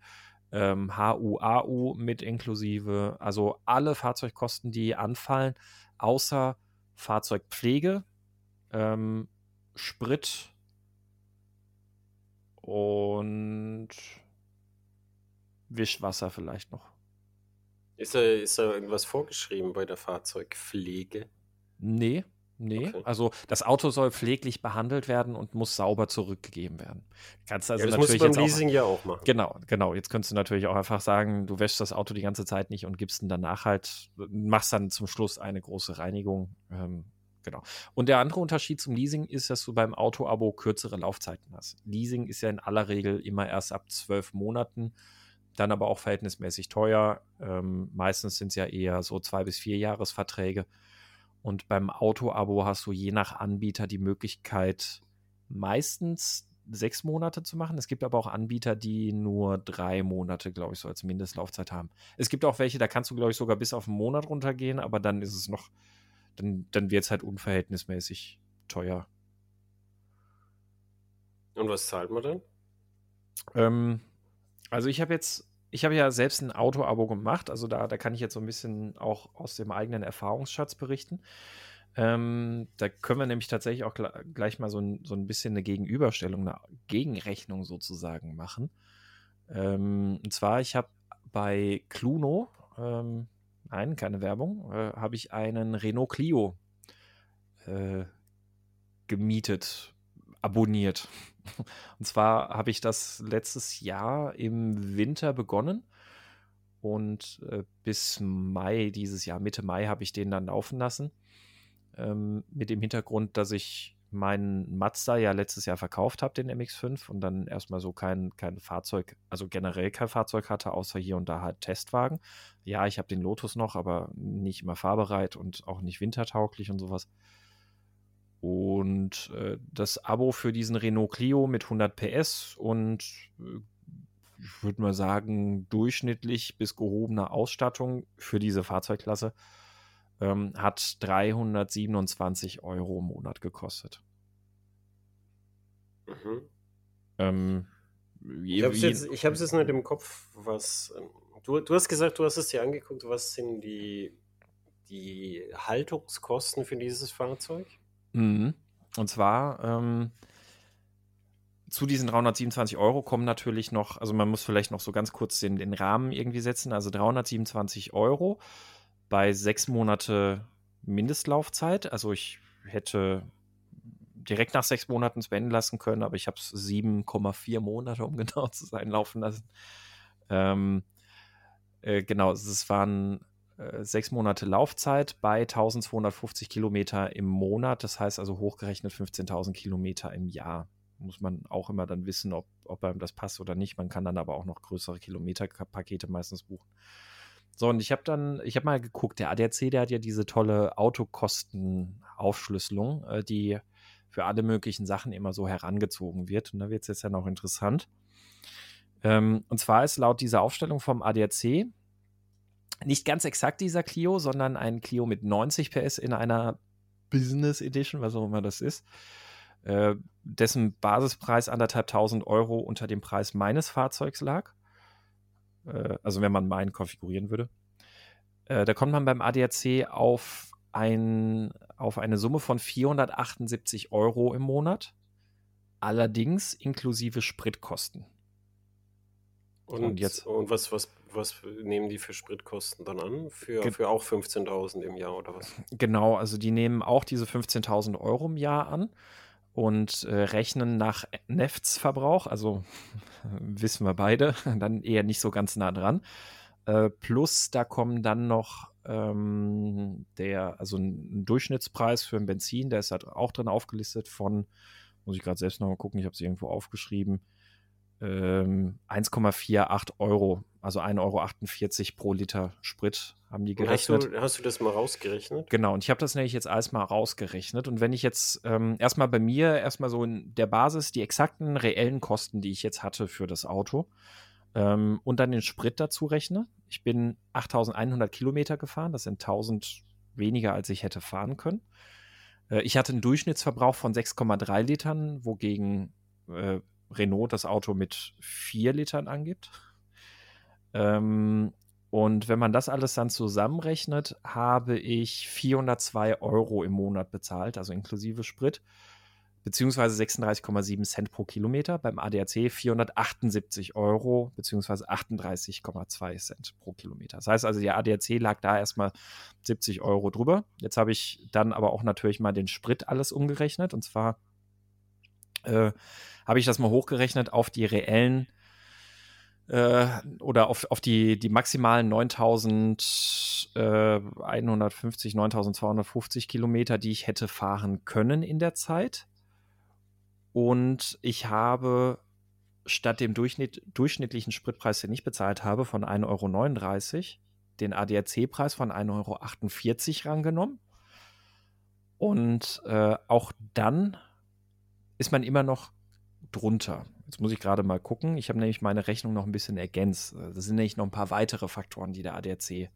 ähm, HUAU mit inklusive, also alle Fahrzeugkosten, die anfallen, außer Fahrzeugpflege, ähm, Sprit und Wischwasser vielleicht noch. Ist da, ist da irgendwas vorgeschrieben bei der Fahrzeugpflege? Nee, Nee, okay. also das Auto soll pfleglich behandelt werden und muss sauber zurückgegeben werden. Kannst also ja, das natürlich musst du beim Leasing auch, ja auch machen. Genau, genau. Jetzt könntest du natürlich auch einfach sagen, du wäschst das Auto die ganze Zeit nicht und gibst ihn danach halt, machst dann zum Schluss eine große Reinigung. Ähm, genau. Und der andere Unterschied zum Leasing ist, dass du beim Auto-Abo kürzere Laufzeiten hast. Leasing ist ja in aller Regel immer erst ab zwölf Monaten, dann aber auch verhältnismäßig teuer. Ähm, meistens sind es ja eher so zwei bis vier Jahresverträge. Und beim Auto-Abo hast du je nach Anbieter die Möglichkeit, meistens sechs Monate zu machen. Es gibt aber auch Anbieter, die nur drei Monate, glaube ich, so als Mindestlaufzeit haben. Es gibt auch welche, da kannst du, glaube ich, sogar bis auf einen Monat runtergehen, aber dann ist es noch, dann, dann wird es halt unverhältnismäßig teuer. Und was zahlt man dann? Ähm, also ich habe jetzt ich habe ja selbst ein Auto-Abo gemacht, also da, da kann ich jetzt so ein bisschen auch aus dem eigenen Erfahrungsschatz berichten. Ähm, da können wir nämlich tatsächlich auch gleich mal so ein, so ein bisschen eine Gegenüberstellung, eine Gegenrechnung sozusagen machen. Ähm, und zwar, ich habe bei Cluno, ähm, nein, keine Werbung, äh, habe ich einen Renault Clio äh, gemietet, abonniert. Und zwar habe ich das letztes Jahr im Winter begonnen und äh, bis Mai dieses Jahr, Mitte Mai, habe ich den dann laufen lassen. Ähm, mit dem Hintergrund, dass ich meinen Mazda ja letztes Jahr verkauft habe, den MX5, und dann erstmal so kein, kein Fahrzeug, also generell kein Fahrzeug hatte, außer hier und da halt Testwagen. Ja, ich habe den Lotus noch, aber nicht immer fahrbereit und auch nicht wintertauglich und sowas. Und äh, das Abo für diesen Renault Clio mit 100 PS und äh, ich würde mal sagen, durchschnittlich bis gehobene Ausstattung für diese Fahrzeugklasse ähm, hat 327 Euro im Monat gekostet. Mhm. Ähm, ich habe es jetzt, jetzt, nicht im Kopf, was. Ähm, du, du hast gesagt, du hast es dir angeguckt, was sind die, die Haltungskosten für dieses Fahrzeug? Mhm. Und zwar ähm, zu diesen 327 Euro kommen natürlich noch, also man muss vielleicht noch so ganz kurz den, den Rahmen irgendwie setzen. Also 327 Euro bei sechs Monate Mindestlaufzeit. Also ich hätte direkt nach sechs Monaten spenden lassen können, aber ich habe es 7,4 Monate, um genau zu sein, laufen lassen. Ähm, äh, genau, es waren sechs Monate Laufzeit bei 1250 Kilometer im Monat. Das heißt also hochgerechnet 15.000 Kilometer im Jahr. Muss man auch immer dann wissen, ob, ob einem das passt oder nicht. Man kann dann aber auch noch größere Kilometerpakete meistens buchen. So, und ich habe dann, ich habe mal geguckt, der ADAC, der hat ja diese tolle Autokostenaufschlüsselung, äh, die für alle möglichen Sachen immer so herangezogen wird. Und da wird es jetzt ja noch interessant. Ähm, und zwar ist laut dieser Aufstellung vom ADAC nicht ganz exakt dieser Clio, sondern ein Clio mit 90 PS in einer Business Edition, was auch immer das ist, äh, dessen Basispreis anderthalb tausend Euro unter dem Preis meines Fahrzeugs lag. Äh, also wenn man meinen konfigurieren würde. Äh, da kommt man beim ADAC auf, ein, auf eine Summe von 478 Euro im Monat, allerdings inklusive Spritkosten. Und, und, jetzt, und was, was, was nehmen die für Spritkosten dann an? Für, für auch 15.000 im Jahr oder was? Genau, also die nehmen auch diese 15.000 Euro im Jahr an und äh, rechnen nach Neftsverbrauch, also wissen wir beide, dann eher nicht so ganz nah dran. Äh, plus da kommen dann noch ähm, der, also ein Durchschnittspreis für ein Benzin, der ist halt auch drin aufgelistet von, muss ich gerade selbst noch mal gucken, ich habe es irgendwo aufgeschrieben, ähm, 1,48 Euro, also 1,48 Euro pro Liter Sprit haben die gerechnet. Hast du, hast du das mal rausgerechnet? Genau, und ich habe das nämlich jetzt alles mal rausgerechnet. Und wenn ich jetzt ähm, erstmal bei mir, erstmal so in der Basis die exakten reellen Kosten, die ich jetzt hatte für das Auto ähm, und dann den Sprit dazu rechne. Ich bin 8100 Kilometer gefahren, das sind 1000 weniger, als ich hätte fahren können. Äh, ich hatte einen Durchschnittsverbrauch von 6,3 Litern, wogegen äh, Renault das Auto mit 4 Litern angibt. Ähm, und wenn man das alles dann zusammenrechnet, habe ich 402 Euro im Monat bezahlt, also inklusive Sprit, beziehungsweise 36,7 Cent pro Kilometer. Beim ADAC 478 Euro, beziehungsweise 38,2 Cent pro Kilometer. Das heißt also, der ADAC lag da erstmal 70 Euro drüber. Jetzt habe ich dann aber auch natürlich mal den Sprit alles umgerechnet. Und zwar äh, habe ich das mal hochgerechnet auf die reellen äh, oder auf, auf die, die maximalen 9150, äh, 9250 Kilometer, die ich hätte fahren können in der Zeit. Und ich habe statt dem Durchschnitt, durchschnittlichen Spritpreis, den ich bezahlt habe, von 1,39 Euro, den ADAC-Preis von 1,48 Euro rangenommen. Und äh, auch dann ist man immer noch drunter. Jetzt muss ich gerade mal gucken. Ich habe nämlich meine Rechnung noch ein bisschen ergänzt. Das sind nämlich noch ein paar weitere Faktoren, die der ADAC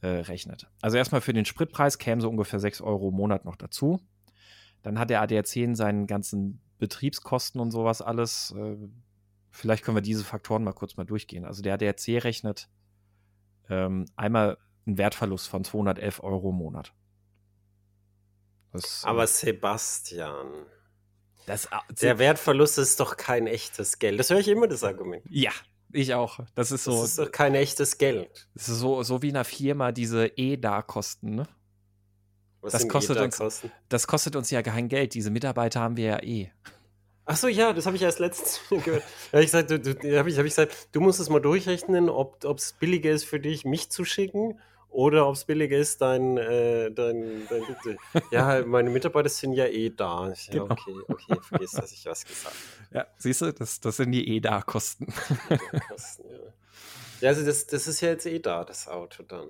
äh, rechnet. Also erstmal für den Spritpreis kämen so ungefähr 6 Euro im Monat noch dazu. Dann hat der ADAC in seinen ganzen Betriebskosten und sowas alles. Äh, vielleicht können wir diese Faktoren mal kurz mal durchgehen. Also der ADAC rechnet ähm, einmal einen Wertverlust von 211 Euro im Monat. Das, Aber Sebastian, das, der Wertverlust ist doch kein echtes Geld. Das höre ich immer, das Argument. Ja, ich auch. Das ist so. Das ist doch kein echtes Geld. Das ist so, so wie in einer Firma diese E-Da-Kosten, ne? Was das kostet, uns, das kostet uns ja kein Geld. Diese Mitarbeiter haben wir ja eh. Ach so, ja, das habe ich erst letztens gehört. Da habe ich, gesagt, du, du, hab ich, hab ich gesagt, du musst es mal durchrechnen, ob es billiger ist für dich, mich zu schicken oder ob es billiger ist, dein, äh, dein, dein, ja, meine Mitarbeiter sind ja eh da. Ja, genau. okay, okay, vergiss, dass ich was gesagt habe. Ja, siehst du, das, das sind die eh da Kosten. ja. ja, also das, das ist ja jetzt eh da, das Auto dann.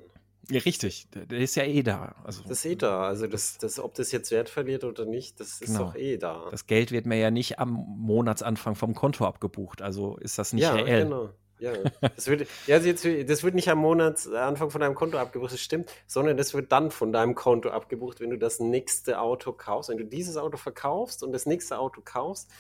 Ja, richtig. Der, der ist ja eh da. Also, Das ist eh da. Also das, das, ob das jetzt Wert verliert oder nicht, das ist Genau. doch eh da. das Geld wird mir ja nicht am Monatsanfang vom Konto abgebucht. Also ist das nicht ja, reell. genau. Ja, das wird, ja das wird nicht am Monatsanfang von deinem Konto abgebucht, das stimmt, sondern das wird dann von deinem Konto abgebucht, wenn du das nächste Auto kaufst. Wenn du dieses Auto verkaufst und das nächste Auto kaufst,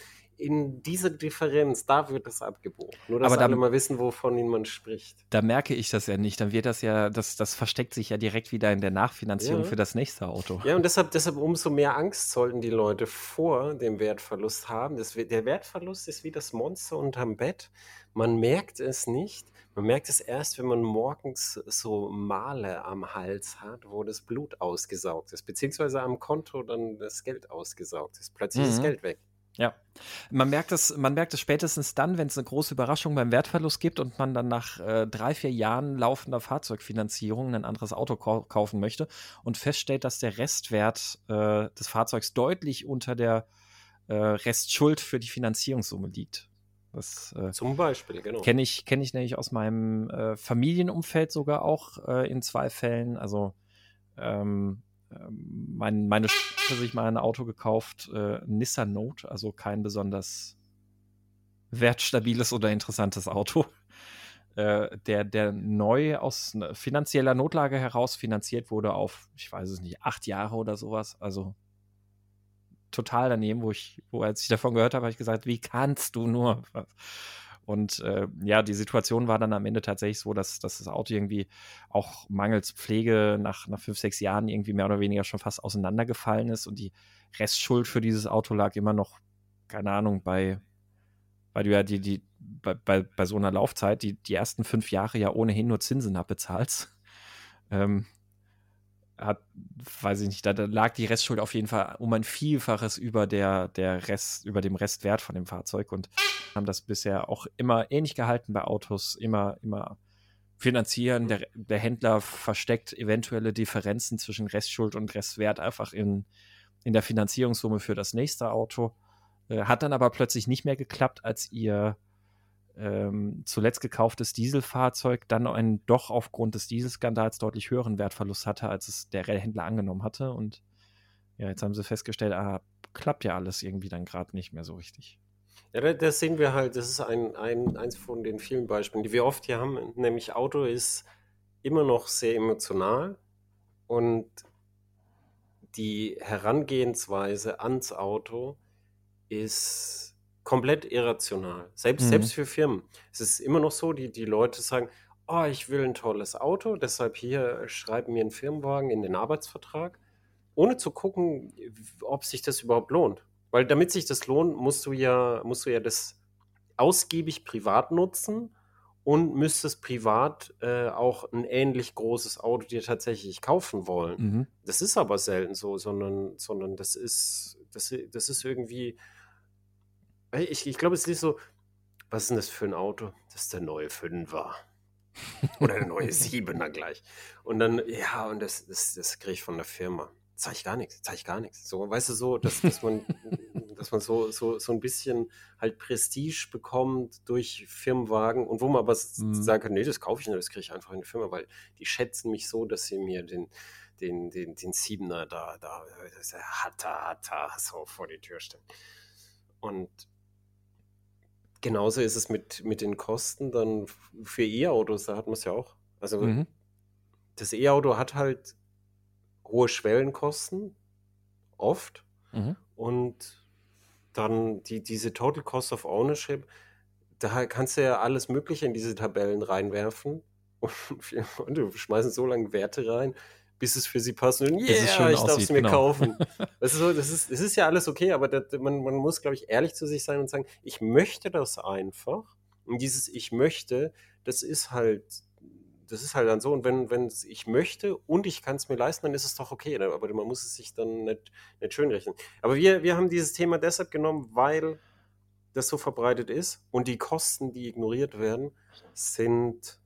in dieser Differenz, da wird das abgebucht. Nur, dass Aber da- alle mal wissen, wovon man spricht. Da merke ich das ja nicht. Dann wird das ja, das, das versteckt sich ja direkt wieder in der Nachfinanzierung Ja. für das nächste Auto. Ja, und deshalb, deshalb umso mehr Angst sollten die Leute vor dem Wertverlust haben. Das, der Wertverlust ist wie das Monster unterm Bett. Man merkt es nicht. Man merkt es erst, wenn man morgens so Male am Hals hat, wo das Blut ausgesaugt ist, beziehungsweise am Konto dann das Geld ausgesaugt ist. Plötzlich ist das Mhm. Geld weg. Ja. Man merkt es, man merkt es spätestens dann, wenn es eine große Überraschung beim Wertverlust gibt und man dann nach äh, drei, vier Jahren laufender Fahrzeugfinanzierung ein anderes Auto kau kaufen möchte und feststellt, dass der Restwert äh, des Fahrzeugs deutlich unter der äh, Restschuld für die Finanzierungssumme liegt. Das äh, Zum Beispiel, genau. kenne ich, kenn ich nämlich aus meinem äh, Familienumfeld sogar auch äh, in zwei Fällen. Also ähm, mein, meine Schwester sich mal ein Auto gekauft, äh, Nissan Note, also kein besonders wertstabiles oder interessantes Auto, äh, der, der neu aus ne- finanzieller Notlage heraus finanziert wurde auf, ich weiß es nicht, acht Jahre oder sowas. Also total daneben, wo ich, wo als ich davon gehört habe, habe ich gesagt, wie kannst du nur? Und äh, ja, die Situation war dann am Ende tatsächlich so, dass, dass das Auto irgendwie auch mangels Pflege nach, nach fünf, sechs Jahren irgendwie mehr oder weniger schon fast auseinandergefallen ist und die Restschuld für dieses Auto lag immer noch, keine Ahnung, bei, weil du ja die, die, bei, bei, bei so einer Laufzeit die, die ersten fünf Jahre ja ohnehin nur Zinsen abbezahlst. Ähm, hat, weiß ich nicht, da, da lag die Restschuld auf jeden Fall um ein Vielfaches über der, der Rest, über dem Restwert von dem Fahrzeug und haben das bisher auch immer ähnlich gehalten bei Autos, immer, immer finanzieren. Der, der Händler versteckt eventuelle Differenzen zwischen Restschuld und Restwert einfach in, in der Finanzierungssumme für das nächste Auto. Äh, hat dann aber plötzlich nicht mehr geklappt, als ihr ähm, zuletzt gekauftes Dieselfahrzeug dann einen doch aufgrund des Dieselskandals deutlich höheren Wertverlust hatte, als es der Händler angenommen hatte. Und ja, jetzt haben sie festgestellt, ah, klappt ja alles irgendwie dann gerade nicht mehr so richtig. Ja, da- das sehen wir halt, das ist ein, ein, eins von den vielen Beispielen, die wir oft hier haben, nämlich Auto ist immer noch sehr emotional und die Herangehensweise ans Auto ist komplett irrational. Selbst, Mhm. selbst für Firmen. Es ist immer noch so, die, die Leute sagen, oh, ich will ein tolles Auto, deshalb hier schreiben mir einen Firmenwagen in den Arbeitsvertrag, ohne zu gucken, ob sich das überhaupt lohnt. Weil damit sich das lohnt, musst du ja, musst du ja das ausgiebig privat nutzen und müsstest privat äh, auch ein ähnlich großes Auto dir tatsächlich kaufen wollen. Mhm. Das ist aber selten so, sondern, sondern das ist, das, das ist irgendwie. Ich, ich glaube, es ist so, was ist denn das für ein Auto? Das ist der neue Fünfer. Oder der neue Siebener gleich. Und dann, ja, und das, das, das kriege ich von der Firma. Zeige ich gar nichts, zeige ich gar nichts. So, weißt du, so, dass, dass man, dass man so, so, so ein bisschen halt Prestige bekommt durch Firmenwagen und wo man aber Mhm. sagen kann, nee, das kaufe ich nicht, das kriege ich einfach in die Firma, weil die schätzen mich so, dass sie mir den, den, den, den Siebener da, da, ist der Hatta, Hatta, so vor die Tür stellen. Und genauso ist es mit, mit den Kosten dann für E-Autos, da hat man es ja auch. Also Mhm. das E-Auto hat halt hohe Schwellenkosten, oft. Mhm. Und dann die, diese Total Cost of Ownership, da kannst du ja alles Mögliche in diese Tabellen reinwerfen. Und Leute schmeißen so lange Werte rein, bis es für sie passt. Und yeah, ich darf es mir genau. kaufen. Das ist, so, das, ist, das ist ja alles okay, aber das, man, man muss, glaube ich, ehrlich zu sich sein und sagen, ich möchte das einfach. Und dieses Ich möchte, das ist halt, das ist halt dann so. Und wenn, wenn es ich möchte und ich kann es mir leisten, dann ist es doch okay. Aber man muss es sich dann nicht, nicht schön rechnen. Aber wir, wir haben dieses Thema deshalb genommen, weil das so verbreitet ist und die Kosten, die ignoriert werden, sind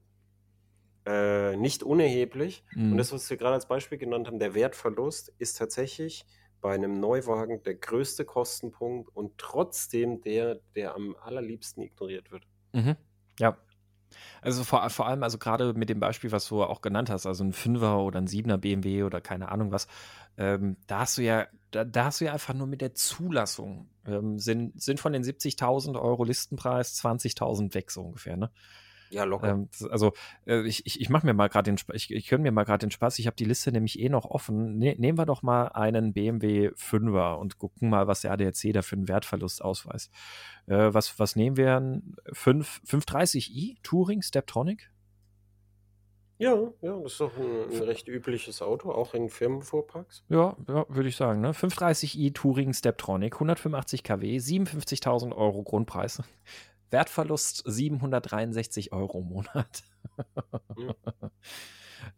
äh, nicht unerheblich. Und Mhm. das, was wir gerade als Beispiel genannt haben, der Wertverlust, ist tatsächlich bei einem Neuwagen der größte Kostenpunkt und trotzdem der, der am allerliebsten ignoriert wird. Mhm. Ja. Also vor, vor allem, also gerade mit dem Beispiel, was du auch genannt hast, also ein Fünfer oder ein Siebener BMW oder keine Ahnung was, ähm, da hast du ja, da, da, hast du ja einfach nur mit der Zulassung, ähm, sind, sind von den 70.000 Euro Listenpreis 20.000 weg, so ungefähr, ne? Ja, locker. Ähm, also äh, ich, ich, ich mache mir mal gerade den Spaß, ich, ich gönne mir mal gerade den Spaß, ich habe die Liste nämlich eh noch offen. Ne, nehmen wir doch mal einen BMW 5er und gucken mal, was der ADAC da für einen Wertverlust ausweist. Äh, was, was nehmen wir? 5, 530i Touring Steptronic? Ja, ja, das ist doch ein, ein, recht übliches Auto, auch in Firmenfuhrparks. Ja, ja würde ich sagen. Ne? 530i Touring Steptronic, 185 kW, 57.000 Euro Grundpreis. Wertverlust 763 Euro im Monat. Mhm.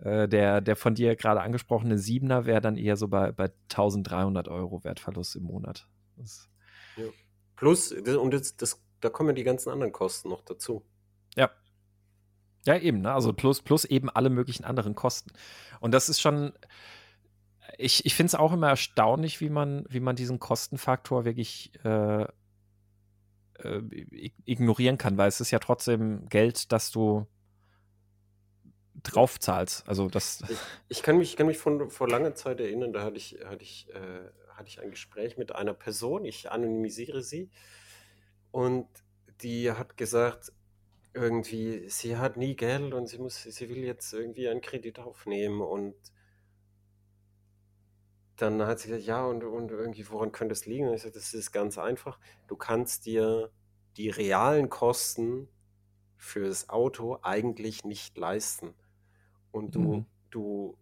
der, der von dir gerade angesprochene Siebener wäre dann eher so bei, bei 1300 Euro Wertverlust im Monat. Ja. Plus, und das, das, da kommen die ganzen anderen Kosten noch dazu. Ja. Ja, eben, ne? also plus, plus eben alle möglichen anderen Kosten. Und das ist schon, ich, ich finde es auch immer erstaunlich, wie man, wie man diesen Kostenfaktor wirklich äh, äh, ignorieren kann, weil es ist ja trotzdem Geld, das du drauf zahlst. Also das. Ich, ich, kann mich, kann mich von vor langer Zeit erinnern, da hatte ich, hatte ich, äh, hatte ich ein Gespräch mit einer Person, ich anonymisiere sie, und die hat gesagt, irgendwie, sie hat nie Geld und sie muss, sie will jetzt irgendwie einen Kredit aufnehmen und dann hat sie gesagt, ja, und, und irgendwie, woran könnte es liegen? Und ich sagte, das ist ganz einfach. Du kannst dir die realen Kosten für das Auto eigentlich nicht leisten. Und du, mhm. du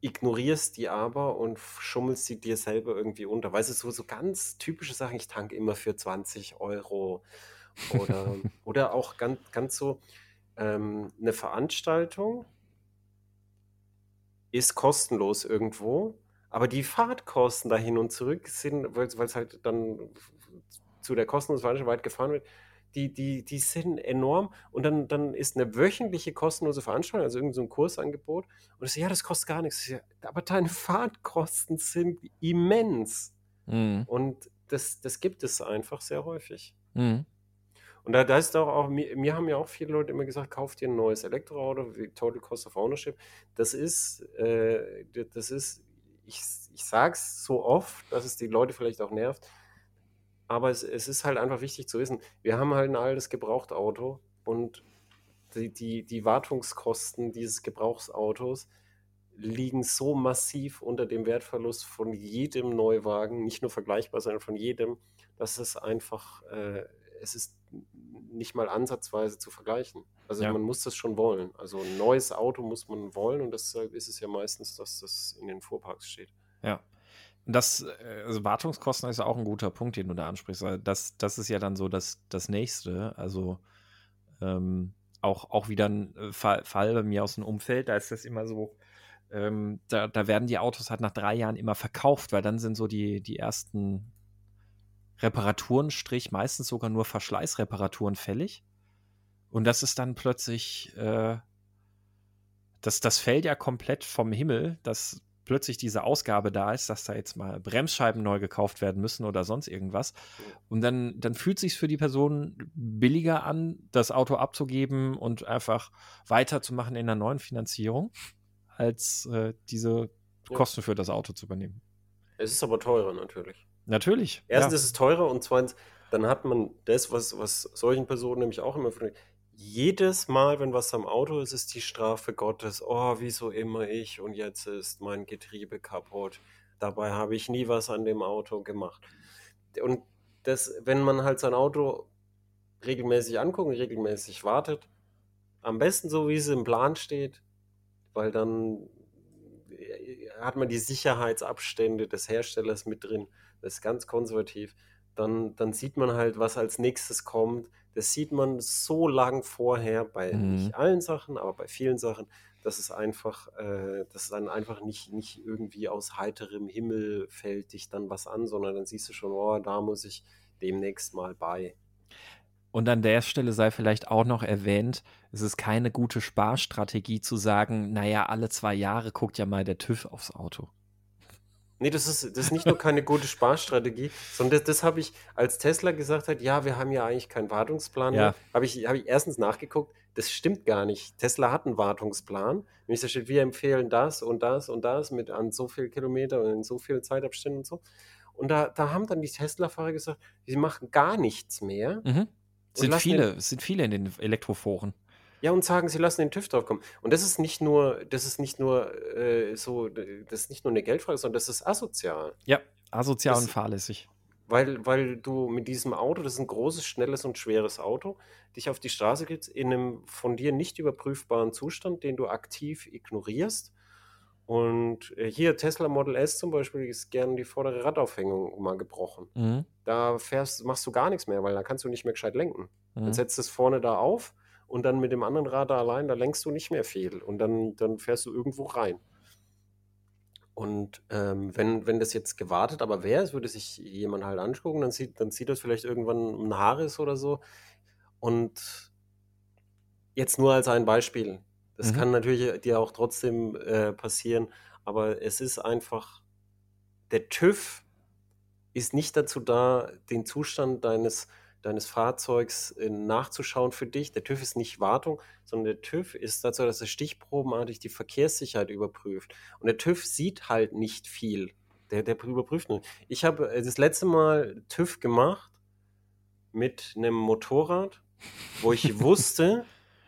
ignorierst die aber und schummelst sie dir selber irgendwie unter. Weißt du, so, so ganz typische Sachen, ich tanke immer für 20 Euro oder, oder auch ganz, ganz so ähm, eine Veranstaltung ist kostenlos irgendwo aber die Fahrtkosten dahin und zurück sind, weil es halt dann zu der kostenlosen weit gefahren wird, die, die, die sind enorm. Und dann, dann ist eine wöchentliche kostenlose Veranstaltung, also irgendein so Kursangebot. Und ich so, ja, das kostet gar nichts. So, aber deine Fahrtkosten sind immens. Mhm. Und das, das gibt es einfach sehr häufig. Mhm. Und da, da ist auch, auch mir, mir, haben ja auch viele Leute immer gesagt, kauft dir ein neues Elektroauto, Total Cost of Ownership. Das ist, äh, das ist ich, ich sage es so oft, dass es die Leute vielleicht auch nervt, aber es, es ist halt einfach wichtig zu wissen, wir haben halt ein altes Gebrauchtauto und die, die, die Wartungskosten dieses Gebrauchsautos liegen so massiv unter dem Wertverlust von jedem Neuwagen, nicht nur vergleichbar, sondern von jedem, dass es einfach, äh, es ist nicht mal ansatzweise zu vergleichen. Also ja. man muss das schon wollen. Also ein neues Auto muss man wollen und deshalb ist es ja meistens, dass das in den Fuhrparks steht. Ja. Das, äh, also Wartungskosten ist ja auch ein guter Punkt, den du da ansprichst. Das, das ist ja dann so das, das nächste. Also ähm, auch, auch wieder ein äh, Fall, Fall bei mir aus dem Umfeld, da ist das immer so, ähm, da, da werden die Autos halt nach drei Jahren immer verkauft, weil dann sind so die, die ersten Reparaturen, Strich, meistens sogar nur Verschleißreparaturen fällig. Und das ist dann plötzlich, äh, das, das fällt ja komplett vom Himmel, dass plötzlich diese Ausgabe da ist, dass da jetzt mal Bremsscheiben neu gekauft werden müssen oder sonst irgendwas. Und dann, dann fühlt sich für die Person billiger an, das Auto abzugeben und einfach weiterzumachen in der neuen Finanzierung, als äh, diese Kosten für das Auto zu übernehmen. Es ist aber teurer natürlich. Natürlich. Erstens ja. ist es teurer und zweitens, dann hat man das, was, was solchen Personen nämlich auch immer jedes Mal, wenn was am Auto ist, ist die Strafe Gottes. Oh, wieso immer ich und jetzt ist mein Getriebe kaputt. Dabei habe ich nie was an dem Auto gemacht. Und das, wenn man halt sein Auto regelmäßig anguckt regelmäßig wartet, am besten so, wie es im Plan steht, weil dann äh, hat man die Sicherheitsabstände des Herstellers mit drin. Das ist ganz konservativ. Dann, dann sieht man halt, was als nächstes kommt das sieht man so lang vorher bei mhm. nicht allen Sachen, aber bei vielen Sachen, dass es einfach, äh, dass es dann einfach nicht, nicht irgendwie aus heiterem Himmel fällt dich dann was an, sondern dann siehst du schon, oh, da muss ich demnächst mal bei. Und an der Stelle sei vielleicht auch noch erwähnt, es ist keine gute Sparstrategie zu sagen, naja, alle zwei Jahre guckt ja mal der TÜV aufs Auto. Nee, das ist, das ist nicht nur keine gute Sparstrategie, sondern das, das habe ich, als Tesla gesagt hat, ja, wir haben ja eigentlich keinen Wartungsplan Ja. habe ich, habe ich erstens nachgeguckt, das stimmt gar nicht. Tesla hat einen Wartungsplan. Nämlich da steht, wir empfehlen das und das und das mit an so viel Kilometer und in so vielen Zeitabständen und so. Und da, da haben dann die Tesla-Fahrer gesagt, sie machen gar nichts mehr. Mhm. Sind viele, es sind viele in den Elektroforen. Ja, und sagen, sie lassen den TÜV drauf kommen. Und das ist nicht nur, das ist nicht nur äh, so, das ist nicht nur eine Geldfrage, sondern das ist asozial. Ja, asozial Das- und fahrlässig. Weil, weil du mit diesem Auto, das ist ein großes, schnelles und schweres Auto, dich auf die Straße gibst in einem von dir nicht überprüfbaren Zustand, den du aktiv ignorierst. Und äh, hier Tesla Model S zum Beispiel ist gern die vordere Radaufhängung mal gebrochen. Mhm. Da fährst, machst du gar nichts mehr, weil da kannst du nicht mehr gescheit lenken. Mhm. Dann setzt es vorne da auf und dann mit dem anderen Rad da allein, da lenkst du nicht mehr viel und dann, dann fährst du irgendwo rein. Und ähm, wenn, wenn das jetzt gewartet aber wäre, es würde sich jemand halt angucken, dann sieht, dann sieht das vielleicht irgendwann ein Haares oder so. Und jetzt nur als ein Beispiel. Das Mhm. kann natürlich dir auch trotzdem äh, passieren, aber es ist einfach, der TÜV ist nicht dazu da, den Zustand deines, deines Fahrzeugs äh, nachzuschauen für dich. Der TÜV ist nicht Wartung, sondern der TÜV ist dazu, dass er stichprobenartig die Verkehrssicherheit überprüft. Und der TÜV sieht halt nicht viel. Der, der überprüft nur. Ich habe äh, das letzte Mal TÜV gemacht mit einem Motorrad, wo ich wusste,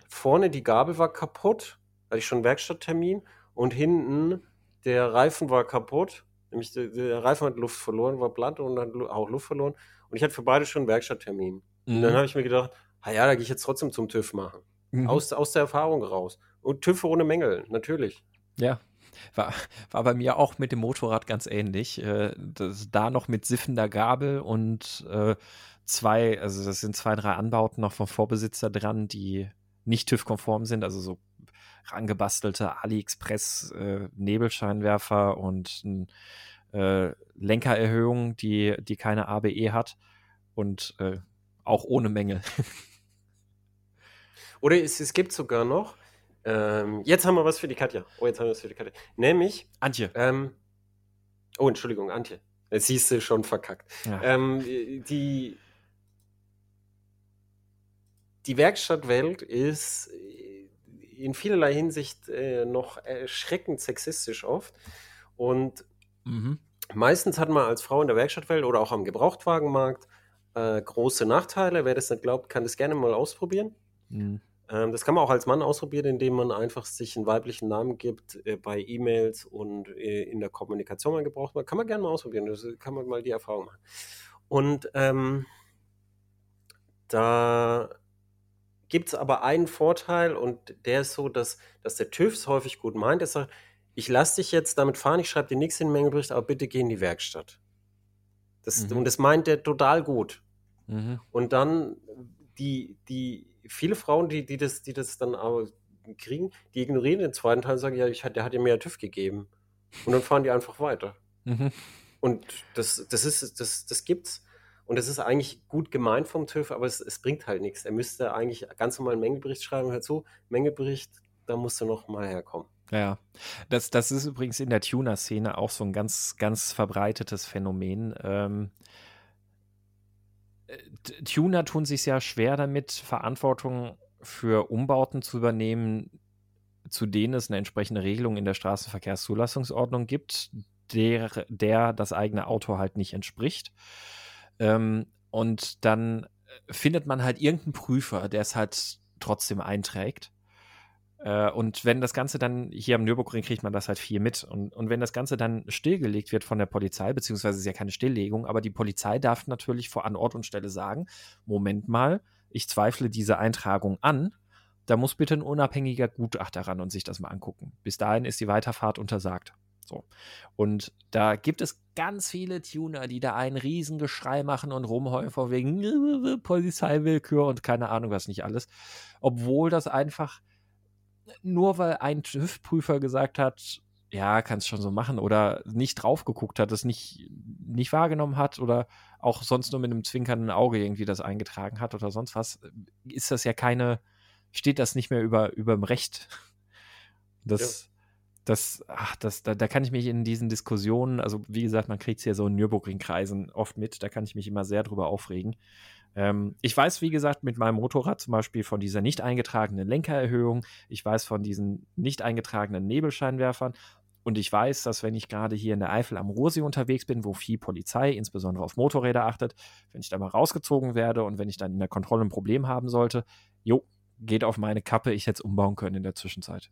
vorne die Gabel war kaputt, hatte ich schon einen Werkstatttermin und hinten der Reifen war kaputt. Nämlich der, Reifen hat Luft verloren, war platt und hat auch Luft verloren. Und ich hatte für beide schon einen Werkstatttermin. Und dann Mhm. habe ich mir gedacht, ah ja, da gehe ich jetzt trotzdem zum TÜV machen. Mhm. Aus, aus der Erfahrung raus. Und TÜV ohne Mängel, natürlich. Ja, war, war bei mir auch mit dem Motorrad ganz ähnlich. Äh, das, da noch mit siffender Gabel und äh, zwei, also das sind zwei, drei Anbauten noch vom Vorbesitzer dran, die nicht TÜV-konform sind, also so rangebastelte AliExpress äh, Nebelscheinwerfer und ein, äh, Lenkererhöhung, die, die keine ABE hat und äh, auch ohne Mängel. Oder es, es gibt sogar noch, ähm, jetzt haben wir was für die Katja. Oh, jetzt haben wir was für die Katja. Nämlich, Antje. ähm, oh, Entschuldigung, Antje. Jetzt siehst du schon verkackt. Ja. Ähm, die, die Werkstattwelt ist in vielerlei Hinsicht äh, noch erschreckend sexistisch oft. Und Mhm. meistens hat man als Frau in der Werkstattwelt oder auch am Gebrauchtwagenmarkt äh, große Nachteile. Wer das nicht glaubt, kann das gerne mal ausprobieren. Mhm. Ähm, das kann man auch als Mann ausprobieren, indem man einfach sich einen weiblichen Namen gibt äh, bei E-Mails und äh, in der Kommunikation mal gebraucht. Man kann man gerne mal ausprobieren. Das kann man mal die Erfahrung machen. Und ähm, da gibt es aber einen Vorteil und der ist so, dass, dass der TÜV es häufig gut meint. Er sagt, ich lasse dich jetzt damit fahren, ich schreibe dir nichts in den Mengebericht, aber bitte geh in die Werkstatt. Das, Mhm. Und das meint der total gut. Mhm. Und dann die, die viele Frauen, die, die, das, die das dann aber kriegen, die ignorieren den zweiten Teil und sagen, ja, ich, der hat dir mehr TÜV gegeben. Und dann fahren die einfach weiter. Mhm. Und das, das ist, das, das gibt's. Und das ist eigentlich gut gemeint vom TÜV, aber es, es bringt halt nichts. Er müsste eigentlich ganz normal einen Mängelbericht schreiben. Hör zu, Mängelbericht, da musst du noch mal herkommen. Ja, das, das ist übrigens in der Tuner-Szene auch so ein ganz, ganz verbreitetes Phänomen. Ähm, äh, Tuner tun sich sehr schwer damit, Verantwortung für Umbauten zu übernehmen, zu denen es eine entsprechende Regelung in der Straßenverkehrszulassungsordnung gibt, der, der das eigene Auto halt nicht entspricht. Ähm, und dann äh, findet man halt irgendeinen Prüfer, der es halt trotzdem einträgt. Äh, und wenn das Ganze dann, hier am Nürburgring kriegt man das halt viel mit. Und, und wenn das Ganze dann stillgelegt wird von der Polizei, beziehungsweise ist ja keine Stilllegung, aber die Polizei darf natürlich vor an Ort und Stelle sagen, Moment mal, ich zweifle diese Eintragung an, da muss bitte ein unabhängiger Gutachter ran und sich das mal angucken. Bis dahin ist die Weiterfahrt untersagt. So. Und da gibt es ganz viele Tuner, die da einen Riesengeschrei machen und rumheulen vor wegen Polizeiwillkür und keine Ahnung was nicht alles. Obwohl das einfach nur weil ein TÜV-Prüfer gesagt hat, ja, kannst schon so machen oder nicht drauf geguckt hat, es nicht, nicht wahrgenommen hat oder auch sonst nur mit einem zwinkernden Auge irgendwie das eingetragen hat oder sonst was, ist das ja keine, steht das nicht mehr über, über dem Recht. Das, das, ach, das, da, da kann ich mich in diesen Diskussionen, also wie gesagt, man kriegt es ja so in Nürburgring-Kreisen oft mit, da kann ich mich immer sehr drüber aufregen. Ähm, ich weiß, wie gesagt, mit meinem Motorrad zum Beispiel von dieser nicht eingetragenen Lenkererhöhung, ich weiß von diesen nicht eingetragenen Nebelscheinwerfern und ich weiß, dass wenn ich gerade hier in der Eifel am Ruhrsee unterwegs bin, wo viel Polizei, insbesondere auf Motorräder achtet, wenn ich da mal rausgezogen werde und wenn ich dann in der Kontrolle ein Problem haben sollte, jo, geht auf meine Kappe, ich hätte es umbauen können in der Zwischenzeit.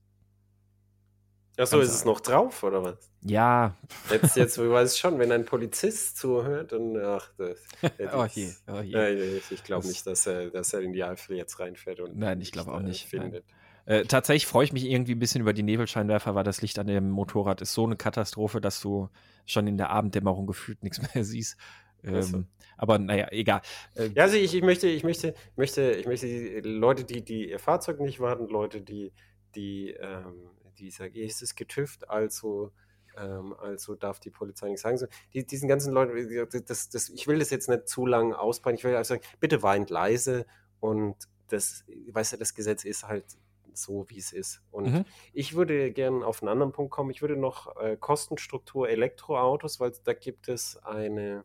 Achso, ist es noch drauf, oder was? Ja. Jetzt, jetzt weiß ich schon, wenn ein Polizist zuhört, dann, ach, das, oh je, oh je. Äh, ich glaube nicht, dass er, dass er in die Eifel jetzt reinfährt und Nein, ich glaube auch nicht. Findet. Äh, tatsächlich freue ich mich irgendwie ein bisschen über die Nebelscheinwerfer, weil das Licht an dem Motorrad ist so eine Katastrophe, dass du schon in der Abenddämmerung gefühlt nichts mehr siehst. Ähm, aber naja, egal. Äh, ja, also ich, ich möchte, ich möchte, möchte, ich möchte die Leute, die, die ihr Fahrzeug nicht warten, Leute, die, die ähm, die sagen, ist es getüft, also, ähm, also darf die Polizei nichts sagen. So, die, diesen ganzen Leuten, das, das, ich will das jetzt nicht zu lang ausbreiten, ich will einfach sagen, bitte weint leise und das, weißt du, das Gesetz ist halt so, wie es ist. Und mhm. ich würde gerne auf einen anderen Punkt kommen. Ich würde noch äh, Kostenstruktur Elektroautos, weil da gibt es eine,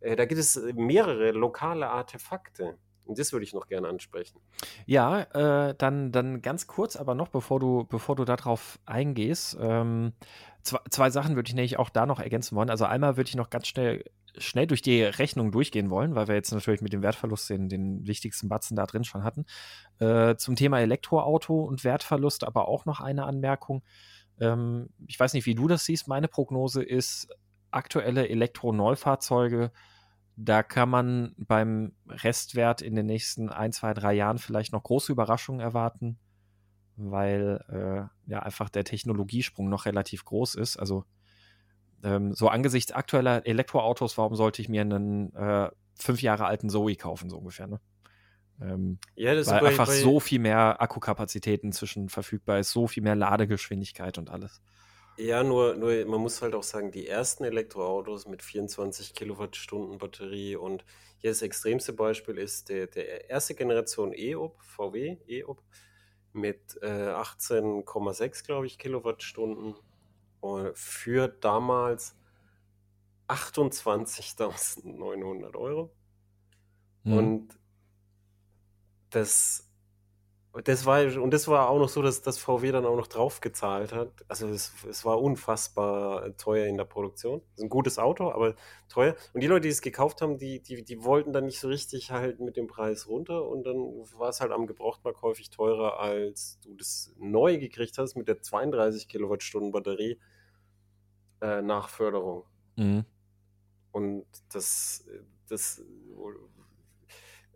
äh, da gibt es mehrere lokale Artefakte. Und das würde ich noch gerne ansprechen. Ja, äh, dann, dann ganz kurz, aber noch bevor du, bevor du darauf eingehst, ähm, zwei, zwei Sachen würde ich nämlich auch da noch ergänzen wollen. Also einmal würde ich noch ganz schnell schnell durch die Rechnung durchgehen wollen, weil wir jetzt natürlich mit dem Wertverlust den, den wichtigsten Batzen da drin schon hatten. Äh, zum Thema Elektroauto und Wertverlust aber auch noch eine Anmerkung. Ähm, ich weiß nicht, wie du das siehst. Meine Prognose ist, aktuelle Elektro-Neufahrzeuge da kann man beim Restwert in den nächsten ein, zwei, drei Jahren vielleicht noch große Überraschungen erwarten, weil äh, ja einfach der Technologiesprung noch relativ groß ist. Also ähm, so angesichts aktueller Elektroautos, warum sollte ich mir einen äh, fünf Jahre alten Zoe kaufen, so ungefähr, ne? Ähm, ja, das weil bei, einfach bei so viel mehr Akkukapazität inzwischen verfügbar ist, so viel mehr Ladegeschwindigkeit und alles. Ja, nur, nur man muss halt auch sagen, die ersten Elektroautos mit 24 Kilowattstunden Batterie und hier das extremste Beispiel ist der, der erste Generation E-Up, VW E-Up, mit äh, 18,6, glaube ich, Kilowattstunden für damals 28.900 Euro. Mhm. Und das das war, und das war auch noch so, dass das VW dann auch noch draufgezahlt hat. Also es, es war unfassbar teuer in der Produktion. Es ist ein gutes Auto, aber teuer. Und die Leute, die es gekauft haben, die, die, die wollten dann nicht so richtig halt mit dem Preis runter. Und dann war es halt am Gebrauchtmarkt häufig teurer, als du das neu gekriegt hast mit der 32 Kilowattstunden Batterie äh, nach Förderung. Mhm. Und das, das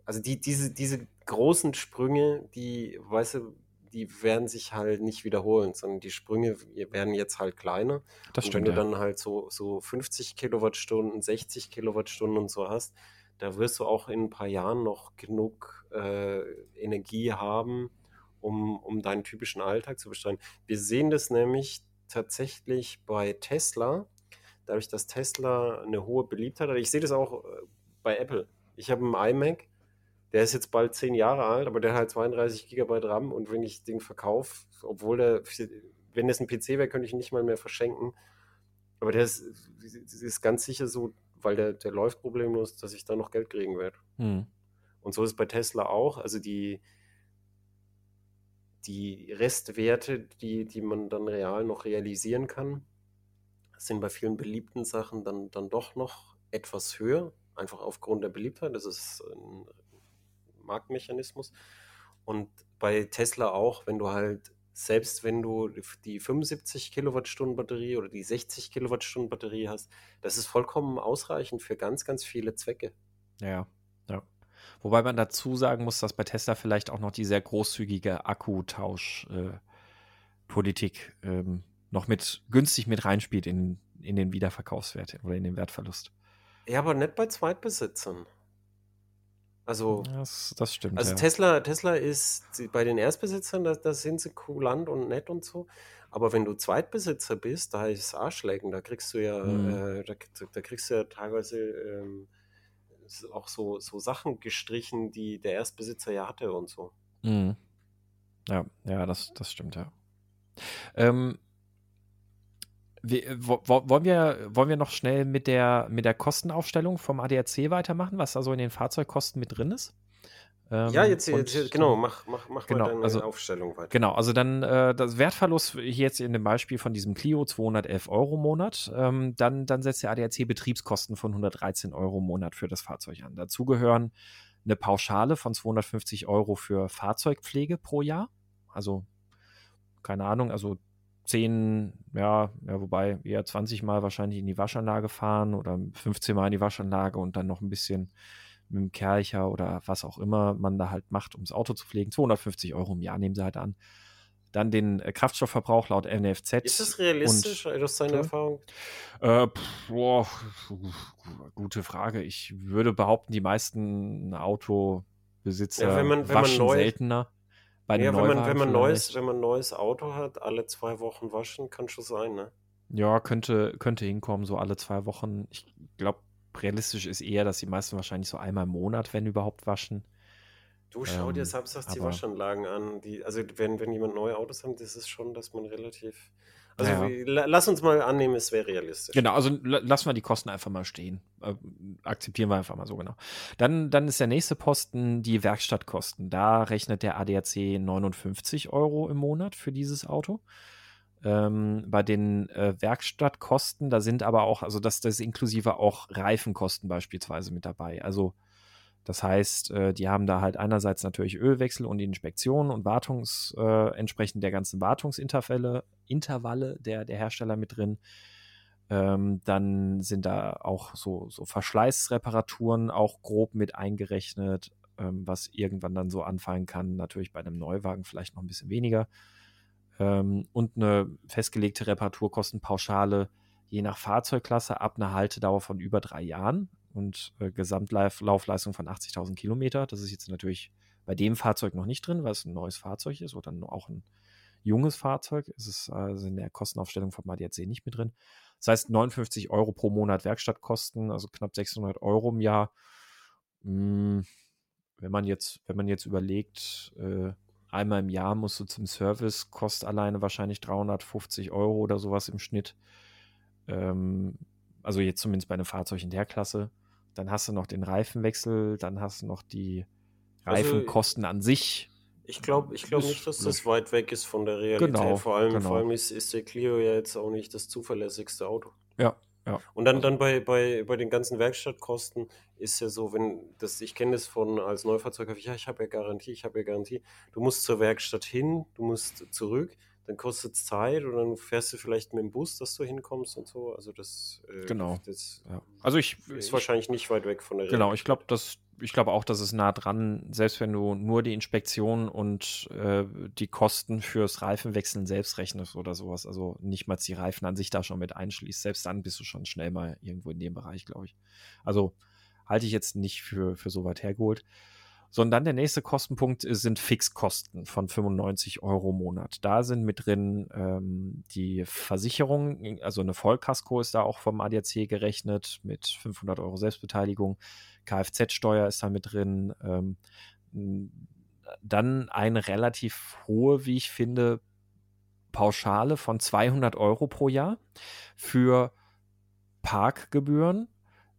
also die, diese, diese großen Sprünge, die, weißt du, die werden sich halt nicht wiederholen, sondern die Sprünge werden jetzt halt kleiner. Das stimmt, und wenn du ja. dann halt so, so 50 Kilowattstunden, 60 Kilowattstunden und so hast, da wirst du auch in ein paar Jahren noch genug äh, Energie haben, um, um deinen typischen Alltag zu bestreiten. Wir sehen das nämlich tatsächlich bei Tesla, dadurch, dass Tesla eine hohe Beliebtheit hat. Ich sehe das auch äh, bei Apple. Ich habe einen iMac, der ist jetzt bald zehn Jahre alt, aber der hat halt 32 Gigabyte RAM und wenn ich den verkaufe, obwohl der, wenn das ein PC wäre, könnte ich ihn nicht mal mehr verschenken. Aber der ist, ist ganz sicher so, weil der, der läuft problemlos, dass ich da noch Geld kriegen werde. Hm. Und so ist es bei Tesla auch. Also die, die Restwerte, die, die man dann real noch realisieren kann, sind bei vielen beliebten Sachen dann, dann doch noch etwas höher, einfach aufgrund der Beliebtheit. Das ist ein Marktmechanismus. Und bei Tesla auch, wenn du halt, selbst wenn du die 75 Kilowattstunden Batterie oder die 60 Kilowattstunden Batterie hast, das ist vollkommen ausreichend für ganz, ganz viele Zwecke. Ja, ja. Wobei man dazu sagen muss, dass bei Tesla vielleicht auch noch die sehr großzügige Akkutauschpolitik äh, ähm, noch mit günstig mit reinspielt in, in den Wiederverkaufswert oder in den Wertverlust. Ja, aber nicht bei Zweitbesitzern. Also, das, das stimmt. Also ja. Tesla, Tesla ist bei den Erstbesitzern, da, da sind sie kulant und nett und so. Aber wenn du Zweitbesitzer bist, da ist es Arschlecken, da kriegst du ja, mhm. äh, da, da, kriegst du ja teilweise ähm, auch so, so Sachen gestrichen, die der Erstbesitzer ja hatte und so. Mhm. Ja, ja, das, das stimmt, ja. Ähm, äh, wollen, wir, wollen wir noch schnell mit der, mit der Kostenaufstellung vom ADAC weitermachen, was da so in den Fahrzeugkosten mit drin ist? Ähm, ja, jetzt, jetzt, genau, mach, mach, mach genau, mal deine also, Aufstellung weiter. Genau, also dann äh, das Wertverlust hier jetzt in dem Beispiel von diesem Clio 211 Euro im Monat, ähm, dann, dann setzt der ADAC Betriebskosten von 113 Euro im Monat für das Fahrzeug an. Dazu gehören eine Pauschale von 250 Euro für Fahrzeugpflege pro Jahr, also keine Ahnung, also 10, ja, ja, wobei eher 20 Mal wahrscheinlich in die Waschanlage fahren oder 15 Mal in die Waschanlage und dann noch ein bisschen mit dem Kercher oder was auch immer man da halt macht, um das Auto zu pflegen. 250 Euro im Jahr nehmen sie halt an. Dann den äh, Kraftstoffverbrauch laut NFZ. Ist das realistisch und, aus deiner Erfahrung? Äh, pff, boah, gute Frage. Ich würde behaupten, die meisten Autobesitzer ja, wenn man, wenn waschen man neu, seltener. Bei ja, wenn man, wenn, man neues, wenn man ein neues Auto hat, alle zwei Wochen waschen, kann schon sein, ne? Ja, könnte, könnte hinkommen, so alle zwei Wochen. Ich glaube, realistisch ist eher, dass die meisten wahrscheinlich so einmal im Monat, wenn überhaupt, waschen. Du schau dir ähm, samstags die Waschanlagen an. Die, also wenn, wenn jemand neue Autos hat, das ist schon, dass man relativ. Also ja. wie, lass uns mal annehmen, es wäre realistisch. Genau, also lassen wir die Kosten einfach mal stehen. Äh, akzeptieren wir einfach mal so genau. Dann, dann ist der nächste Posten die Werkstattkosten. Da rechnet der ADAC 59 Euro im Monat für dieses Auto. Ähm, bei den äh, Werkstattkosten, da sind aber auch, also das, das ist inklusive auch Reifenkosten beispielsweise mit dabei. Also das heißt, äh, die haben da halt einerseits natürlich Ölwechsel und die Inspektion und Wartungs, äh, entsprechend der ganzen Wartungsintervalle Intervalle der, der Hersteller mit drin. Ähm, dann sind da auch so, so Verschleißreparaturen auch grob mit eingerechnet, ähm, was irgendwann dann so anfallen kann. Natürlich bei einem Neuwagen vielleicht noch ein bisschen weniger ähm, und eine festgelegte Reparaturkostenpauschale je nach Fahrzeugklasse ab einer Haltedauer von über drei Jahren und äh, Gesamtlaufleistung von 80.000 Kilometer. Das ist jetzt natürlich bei dem Fahrzeug noch nicht drin, weil es ein neues Fahrzeug ist oder auch ein junges Fahrzeug. Es ist also in der Kostenaufstellung vom ADAC nicht mit drin. Das heißt 59 Euro pro Monat Werkstattkosten, also knapp 600 Euro im Jahr. Hm, wenn man jetzt, wenn man jetzt überlegt, äh, einmal im Jahr musst du zum Service, kostet alleine wahrscheinlich 350 Euro oder sowas im Schnitt. Ähm, also jetzt zumindest bei einem Fahrzeug in der Klasse. Dann hast du noch den Reifenwechsel, dann hast du noch die also, Reifenkosten also, an sich. Ich glaube ich glaub nicht, dass das weit weg ist von der Realität. Genau, vor allem, genau. vor allem ist, ist der Clio ja jetzt auch nicht das zuverlässigste Auto. Ja, ja. Und dann, dann bei, bei, bei den ganzen Werkstattkosten ist ja so, wenn das, ich kenne das von als Neufahrzeug, ja, ich habe ja Garantie, ich habe ja Garantie. Du musst zur Werkstatt hin, du musst zurück, dann kostet es Zeit und dann fährst du vielleicht mit dem Bus, dass du hinkommst und so. Also das, äh, genau. das ja. also ich, ist ich, wahrscheinlich nicht weit weg von der Genau, Realität. ich glaube, das ich glaube auch, dass es nah dran, selbst wenn du nur die Inspektion und äh, die Kosten fürs Reifenwechseln selbst rechnest oder sowas, also nicht mal die Reifen an sich da schon mit einschließt, selbst dann bist du schon schnell mal irgendwo in dem Bereich, glaube ich. Also halte ich jetzt nicht für, für so weit hergeholt. Sondern der nächste Kostenpunkt sind Fixkosten von 95 Euro im Monat. Da sind mit drin ähm, die Versicherung, also eine Vollkasko ist da auch vom ADAC gerechnet mit 500 Euro Selbstbeteiligung. Kfz-Steuer ist da mit drin. Ähm, dann eine relativ hohe, wie ich finde, Pauschale von 200 Euro pro Jahr für Parkgebühren,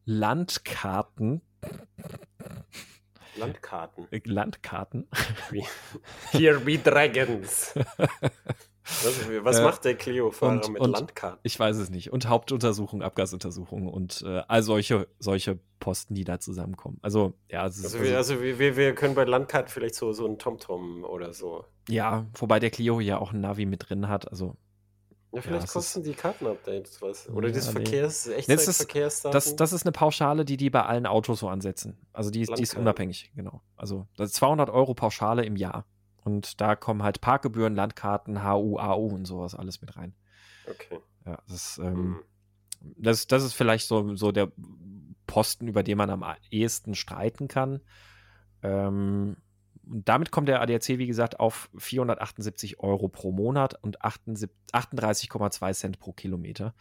Landkarten. Landkarten. Landkarten. Here be Dragons. Was, was äh, macht der Clio-Fahrer mit und, Landkarten? Ich weiß es nicht. Und Hauptuntersuchung, Abgasuntersuchung und äh, all solche, solche Posten, die da zusammenkommen. Also, ja. also, also, wir, also wir, wir können bei Landkarten vielleicht so, so einen TomTom oder so. Ja, wobei der Clio ja auch ein Navi mit drin hat. Also. Ja, vielleicht ja, kosten die Kartenupdates was. Oder ja, das Verkehrs, nee. Echtzeitverkehrsdaten. Das, das ist eine Pauschale, die die bei allen Autos so ansetzen. Also die, die ist unabhängig, genau. Also das ist 200 Euro Pauschale im Jahr. Und da kommen halt Parkgebühren, Landkarten, HU, AU und sowas alles mit rein. Okay. Ja, das ist, ähm, mhm. das, das ist vielleicht so, so der Posten, über den man am ehesten streiten kann. Ähm, und damit kommt der ADAC, wie gesagt, auf 478 Euro pro Monat und 38,2 Cent pro Kilometer.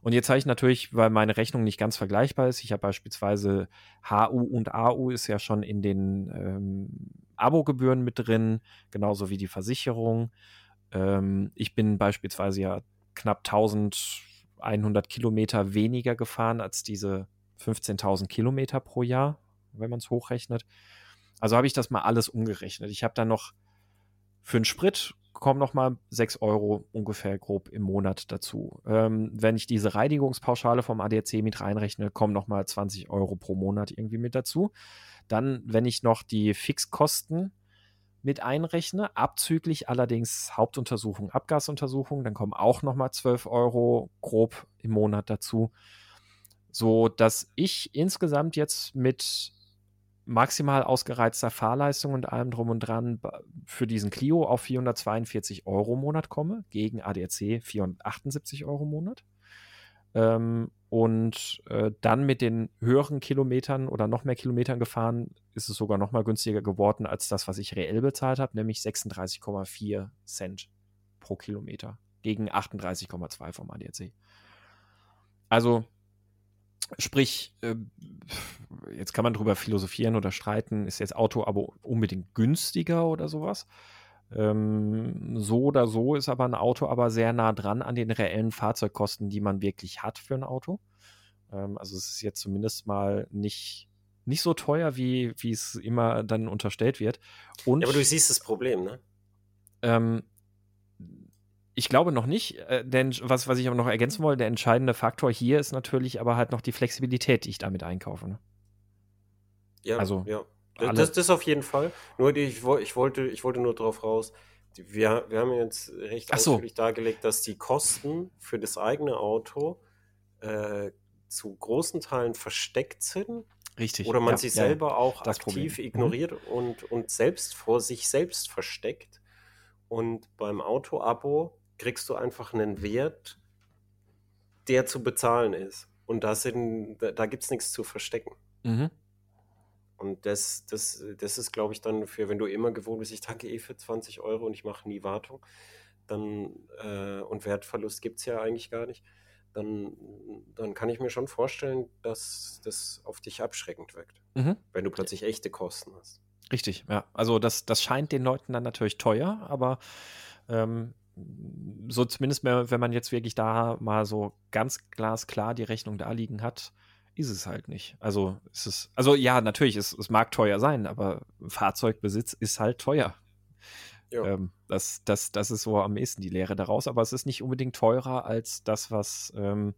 Und jetzt habe ich natürlich, weil meine Rechnung nicht ganz vergleichbar ist, ich habe beispielsweise HU und AU ist ja schon in den ähm, Abogebühren mit drin, genauso wie die Versicherung. Ähm, ich bin beispielsweise ja knapp 1000 100 Kilometer weniger gefahren als diese 15.000 Kilometer pro Jahr, wenn man es hochrechnet. Also habe ich das mal alles umgerechnet. Ich habe dann noch für einen Sprit kommen noch mal 6 Euro ungefähr grob im Monat dazu. Ähm, wenn ich diese Reinigungspauschale vom ADAC mit reinrechne, kommen noch mal 20 Euro pro Monat irgendwie mit dazu. Dann, wenn ich noch die Fixkosten mit einrechne, abzüglich allerdings Hauptuntersuchung, Abgasuntersuchung, dann kommen auch noch mal 12 Euro grob im Monat dazu, so dass ich insgesamt jetzt mit maximal ausgereizter Fahrleistung und allem drum und dran für diesen Clio auf 442 Euro im Monat komme, gegen ADAC 478 Euro im Monat. Ähm, und äh, dann mit den höheren Kilometern oder noch mehr Kilometern gefahren, ist es sogar noch mal günstiger geworden als das, was ich reell bezahlt habe, nämlich 36,4 Cent pro Kilometer gegen 38,2 vom ADAC. Also Sprich, äh, jetzt kann man drüber philosophieren oder streiten, ist jetzt Auto aber unbedingt günstiger oder sowas. Ähm, so oder so ist aber ein Auto aber sehr nah dran an den reellen Fahrzeugkosten, die man wirklich hat für ein Auto. Ähm, also es ist jetzt zumindest mal nicht, nicht so teuer, wie, wie es immer dann unterstellt wird. Und, ja, aber du siehst das Problem, ne? Ähm, ich glaube noch nicht, äh, denn was, was ich aber noch ergänzen wollte, der entscheidende Faktor hier ist natürlich aber halt noch die Flexibilität, die ich damit einkaufe. Ne? Ja, also, ja. Das, das, das, auf jeden Fall. Nur die, ich, ich, wollte, ich wollte nur drauf raus. Wir, wir haben jetzt recht Ach ausführlich so. dargelegt, dass die Kosten für das eigene Auto äh, zu großen Teilen versteckt sind. Richtig. Oder man ja, sich ja, selber auch aktiv Problem. Mhm. ignoriert mhm. und, und selbst vor sich selbst versteckt. Und beim Auto-Abo kriegst du einfach einen Wert, der zu bezahlen ist. Und da, da gibt es nichts zu verstecken. Mhm. Und das, das, das ist, glaube ich, dann für, wenn du immer gewohnt bist, ich tanke eh für 20 Euro und ich mache nie Wartung, dann, äh, und Wertverlust gibt es ja eigentlich gar nicht, dann, dann kann ich mir schon vorstellen, dass das auf dich abschreckend wirkt, mhm. wenn du plötzlich echte Kosten hast. Richtig, ja. Also das, das scheint den Leuten dann natürlich teuer, aber ähm, so zumindest, mehr, wenn man jetzt wirklich da mal so ganz glasklar die Rechnung da liegen hat, ist es halt nicht. Also ist es, also ja, natürlich, es, es mag teuer sein, aber Fahrzeugbesitz ist halt teuer. Ähm, das, das, das ist so am ehesten die Lehre daraus, aber es ist nicht unbedingt teurer als das, was ähm,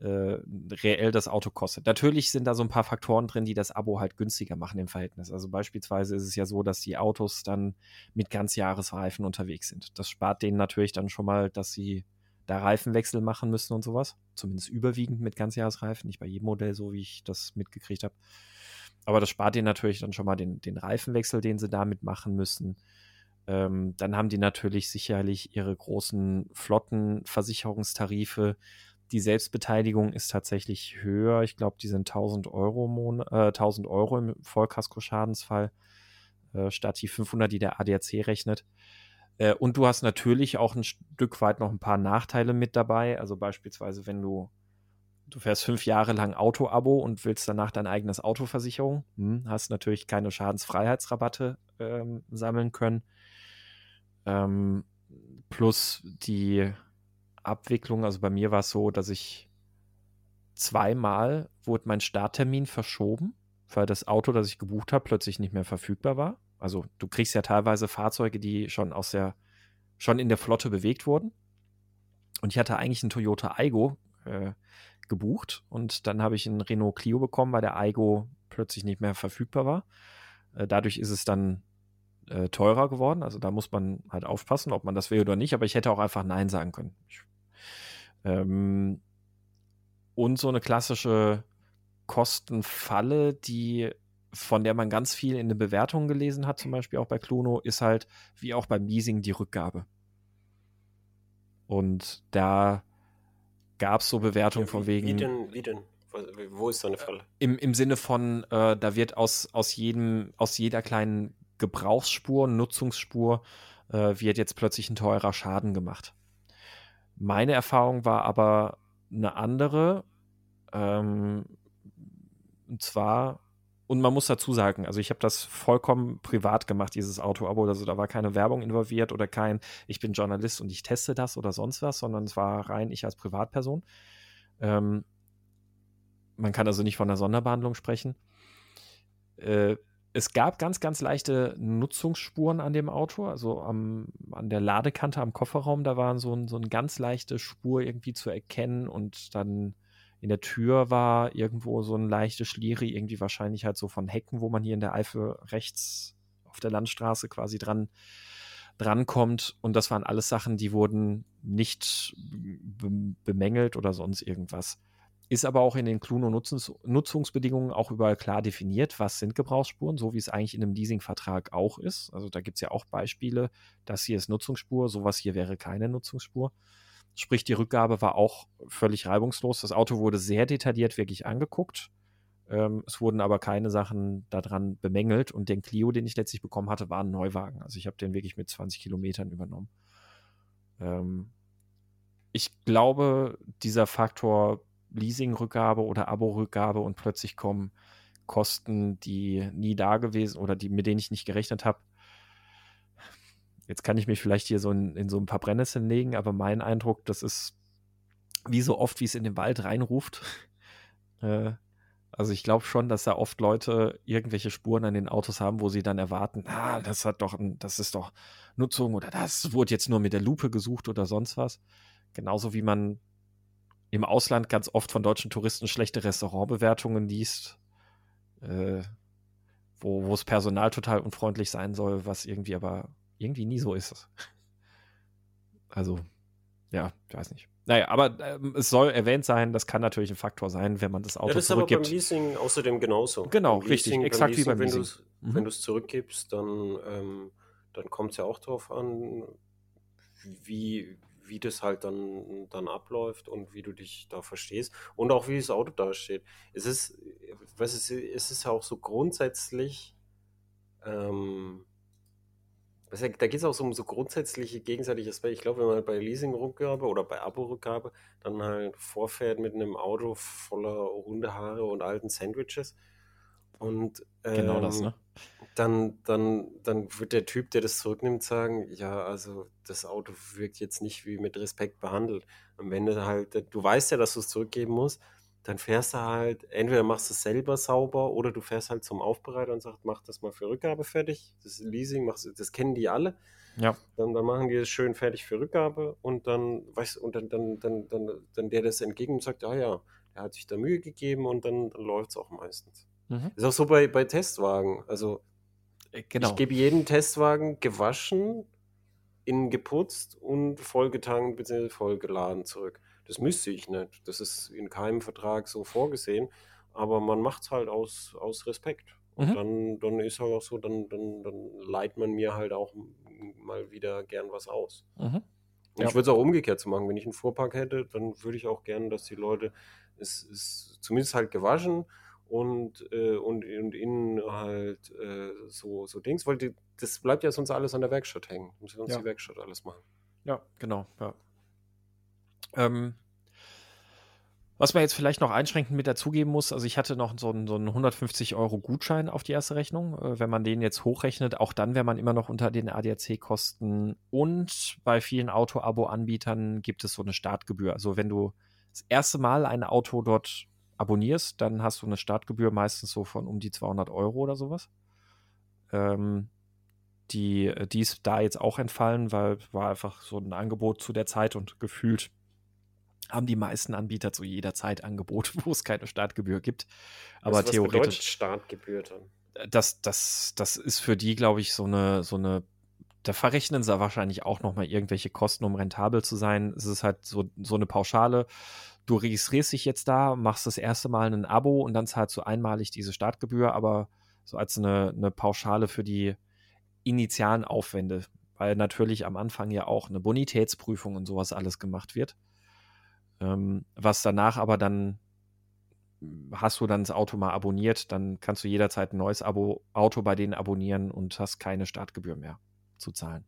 äh, reell das Auto kostet. Natürlich sind da so ein paar Faktoren drin, die das Abo halt günstiger machen im Verhältnis. Also beispielsweise ist es ja so, dass die Autos dann mit Ganzjahresreifen unterwegs sind. Das spart denen natürlich dann schon mal, dass sie da Reifenwechsel machen müssen und sowas. Zumindest überwiegend mit Ganzjahresreifen, nicht bei jedem Modell, so wie ich das mitgekriegt habe. Aber das spart denen natürlich dann schon mal den, den Reifenwechsel, den sie damit machen müssen. Ähm, dann haben die natürlich sicherlich ihre großen Flottenversicherungstarife, die Selbstbeteiligung ist tatsächlich höher. Ich glaube, die sind 1000 Euro, Mon äh, 1000 Euro im Vollkaskoschadensfall äh, statt die 500, die der ADAC rechnet. Äh, und du hast natürlich auch ein Stück weit noch ein paar Nachteile mit dabei. Also beispielsweise, wenn du du fährst fünf Jahre lang Auto-Abo und willst danach dein eigenes Autoversicherung, hm, hast natürlich keine Schadensfreiheitsrabatte ähm, sammeln können. Ähm, plus die Abwicklung, also bei mir war es so, dass ich zweimal wurde mein Starttermin verschoben, weil das Auto, das ich gebucht habe, plötzlich nicht mehr verfügbar war. Also du kriegst ja teilweise Fahrzeuge, die schon aus der, schon in der Flotte bewegt wurden. Und ich hatte eigentlich einen Toyota Aigo äh, gebucht und dann habe ich einen Renault Clio bekommen, weil der Aigo plötzlich nicht mehr verfügbar war. Äh, dadurch ist es dann äh, teurer geworden. Also da muss man halt aufpassen, ob man das will oder nicht. Aber ich hätte auch einfach Nein sagen können. Ich ähm, und so eine klassische Kostenfalle, die von der man ganz viel in den Bewertungen gelesen hat, zum Beispiel auch bei Cluno, ist halt wie auch beim Leasing die Rückgabe. Und da gab es so Bewertungen ja, von wegen. Wie denn? Wie denn? Wo ist so eine Falle? Im, im Sinne von, äh, da wird aus, aus, jedem, aus jeder kleinen Gebrauchsspur, Nutzungsspur, äh, wird jetzt plötzlich ein teurer Schaden gemacht. Meine Erfahrung war aber eine andere. Ähm, und zwar und man muss dazu sagen, also ich habe das vollkommen privat gemacht, dieses Auto-Abo. Also da war keine Werbung involviert oder kein, ich bin Journalist und ich teste das oder sonst was, sondern es war rein ich als Privatperson. Ähm, man kann also nicht von einer Sonderbehandlung sprechen. Äh, es gab ganz, ganz leichte Nutzungsspuren an dem Auto, also am, an der Ladekante am Kofferraum, da waren so, ein, so eine ganz leichte Spur irgendwie zu erkennen und dann in der Tür war irgendwo so ein leichtes Schlieri, irgendwie wahrscheinlich halt so von Hecken, wo man hier in der Eifel rechts auf der Landstraße quasi dran drankommt. Und das waren alles Sachen, die wurden nicht bemängelt oder sonst irgendwas. Ist aber auch in den Cluno-Nutzungsbedingungen auch überall klar definiert, was sind Gebrauchsspuren, so wie es eigentlich in einem Leasingvertrag auch ist. Also da gibt es ja auch Beispiele, das hier ist Nutzungsspur, sowas hier wäre keine Nutzungsspur. Sprich, die Rückgabe war auch völlig reibungslos. Das Auto wurde sehr detailliert wirklich angeguckt. Ähm, es wurden aber keine Sachen daran bemängelt. Und den Clio, den ich letztlich bekommen hatte, war ein Neuwagen. Also ich habe den wirklich mit 20 Kilometern übernommen. Ähm, ich glaube, dieser Faktor Leasing-Rückgabe oder Abo-Rückgabe und plötzlich kommen Kosten, die nie da gewesen oder die, mit denen ich nicht gerechnet habe, Jetzt kann ich mich vielleicht hier so in, in so ein paar Brennnesseln legen, aber mein Eindruck, das ist wie so oft, wie es in den Wald reinruft. äh, also ich glaube schon, dass da oft Leute irgendwelche Spuren an den Autos haben, wo sie dann erwarten, ah, das hat doch, ein, das ist doch Nutzung oder das wurde jetzt nur mit der Lupe gesucht oder sonst was. Genauso wie man im Ausland ganz oft von deutschen Touristen schlechte Restaurantbewertungen liest, äh, wo, wo das Personal total unfreundlich sein soll, was irgendwie aber irgendwie nie so ist. Also, ja, ich weiß nicht. Naja, aber ähm, es soll erwähnt sein, das kann natürlich ein Faktor sein, wenn man das Auto ja, das zurückgibt. Ist aber beim Leasing außerdem genauso. Genau, beim richtig, Leasing, exakt Leasing, wie beim wenn Leasing. Mhm. Wenn du es zurückgibst, dann, ähm, dann kommt es ja auch darauf an, wie, wie das halt dann, dann abläuft und wie du dich da verstehst und auch wie das Auto dasteht. Es ist, was ist, es ja auch so grundsätzlich, ähm, da geht es auch so um so grundsätzliche gegenseitige Aspekte. Ich glaube, wenn man halt bei Leasing-Rückgabe oder bei Abo-Rückgabe dann halt vorfährt mit einem Auto voller Hundehaare und alten Sandwiches und ähm, genau das, ähm, ne? dann, dann, dann wird der Typ, der das zurücknimmt, sagen, ja, also das Auto wirkt jetzt nicht wie mit Respekt behandelt. Und wenn du halt, du weißt ja, dass du es zurückgeben musst, dann fährst du halt, entweder machst du es selber sauber oder du fährst halt zum Aufbereiter und sagst, mach das mal für Rückgabe fertig. Das Leasing, machst, das kennen die alle. Ja. Dann, dann machen die das schön fertig für Rückgabe und dann, weißt und dann, dann, dann, dann, dann der das entgegen und sagt, ah ja, er hat sich da Mühe gegeben und dann, dann läuft es auch meistens. Mhm. Ist auch so bei, bei Testwagen. Also äh, genau. ich gebe jeden Testwagen gewaschen, innen geputzt und vollgetankt bzw. vollgeladen zurück. Das müsste ich nicht. Das ist in keinem Vertrag so vorgesehen. Aber man macht es halt aus, aus Respekt. Und mhm. dann, dann ist halt auch so, dann, dann, dann leiht man mir halt auch mal wieder gern was aus. Mhm. Ja. Ich würde es auch umgekehrt zu machen. Wenn ich einen Fuhrpark hätte, dann würde ich auch gern, dass die Leute es ist zumindest halt gewaschen und, äh, und, und innen halt äh, so, so Dings, weil die, das bleibt ja sonst alles an der Werkstatt hängen. Muss sonst ja. die Werkstatt alles machen. Ja, genau. Ja. Ähm, was man jetzt vielleicht noch einschränkend mit dazugeben muss, also ich hatte noch so einen, so einen 150 Euro Gutschein auf die erste Rechnung. Äh, wenn man den jetzt hochrechnet, auch dann wäre man immer noch unter den ADAC-Kosten. Und bei vielen Auto-Abo-Anbietern gibt es so eine Startgebühr. Also wenn du das erste Mal ein Auto dort abonnierst, dann hast du eine Startgebühr meistens so von um die 200 Euro oder sowas. Ähm, die, die ist da jetzt auch entfallen, weil war einfach so ein Angebot zu der Zeit und gefühlt haben die meisten Anbieter zu jeder Zeit Angebote, wo es keine Startgebühr gibt. Aber was, was theoretisch. Startgebühr dann? Das, das, das ist für die, glaube ich, so eine, so eine. Da verrechnen sie wahrscheinlich auch nochmal irgendwelche Kosten, um rentabel zu sein. Es ist halt so, so eine Pauschale. Du registrierst dich jetzt da, machst das erste Mal ein Abo und dann zahlst du einmalig diese Startgebühr, aber so als eine, eine Pauschale für die initialen Aufwände, weil natürlich am Anfang ja auch eine Bonitätsprüfung und sowas alles gemacht wird. Ähm, was danach aber dann hast du dann das Auto mal abonniert, dann kannst du jederzeit ein neues Abo, Auto bei denen abonnieren und hast keine Startgebühr mehr zu zahlen.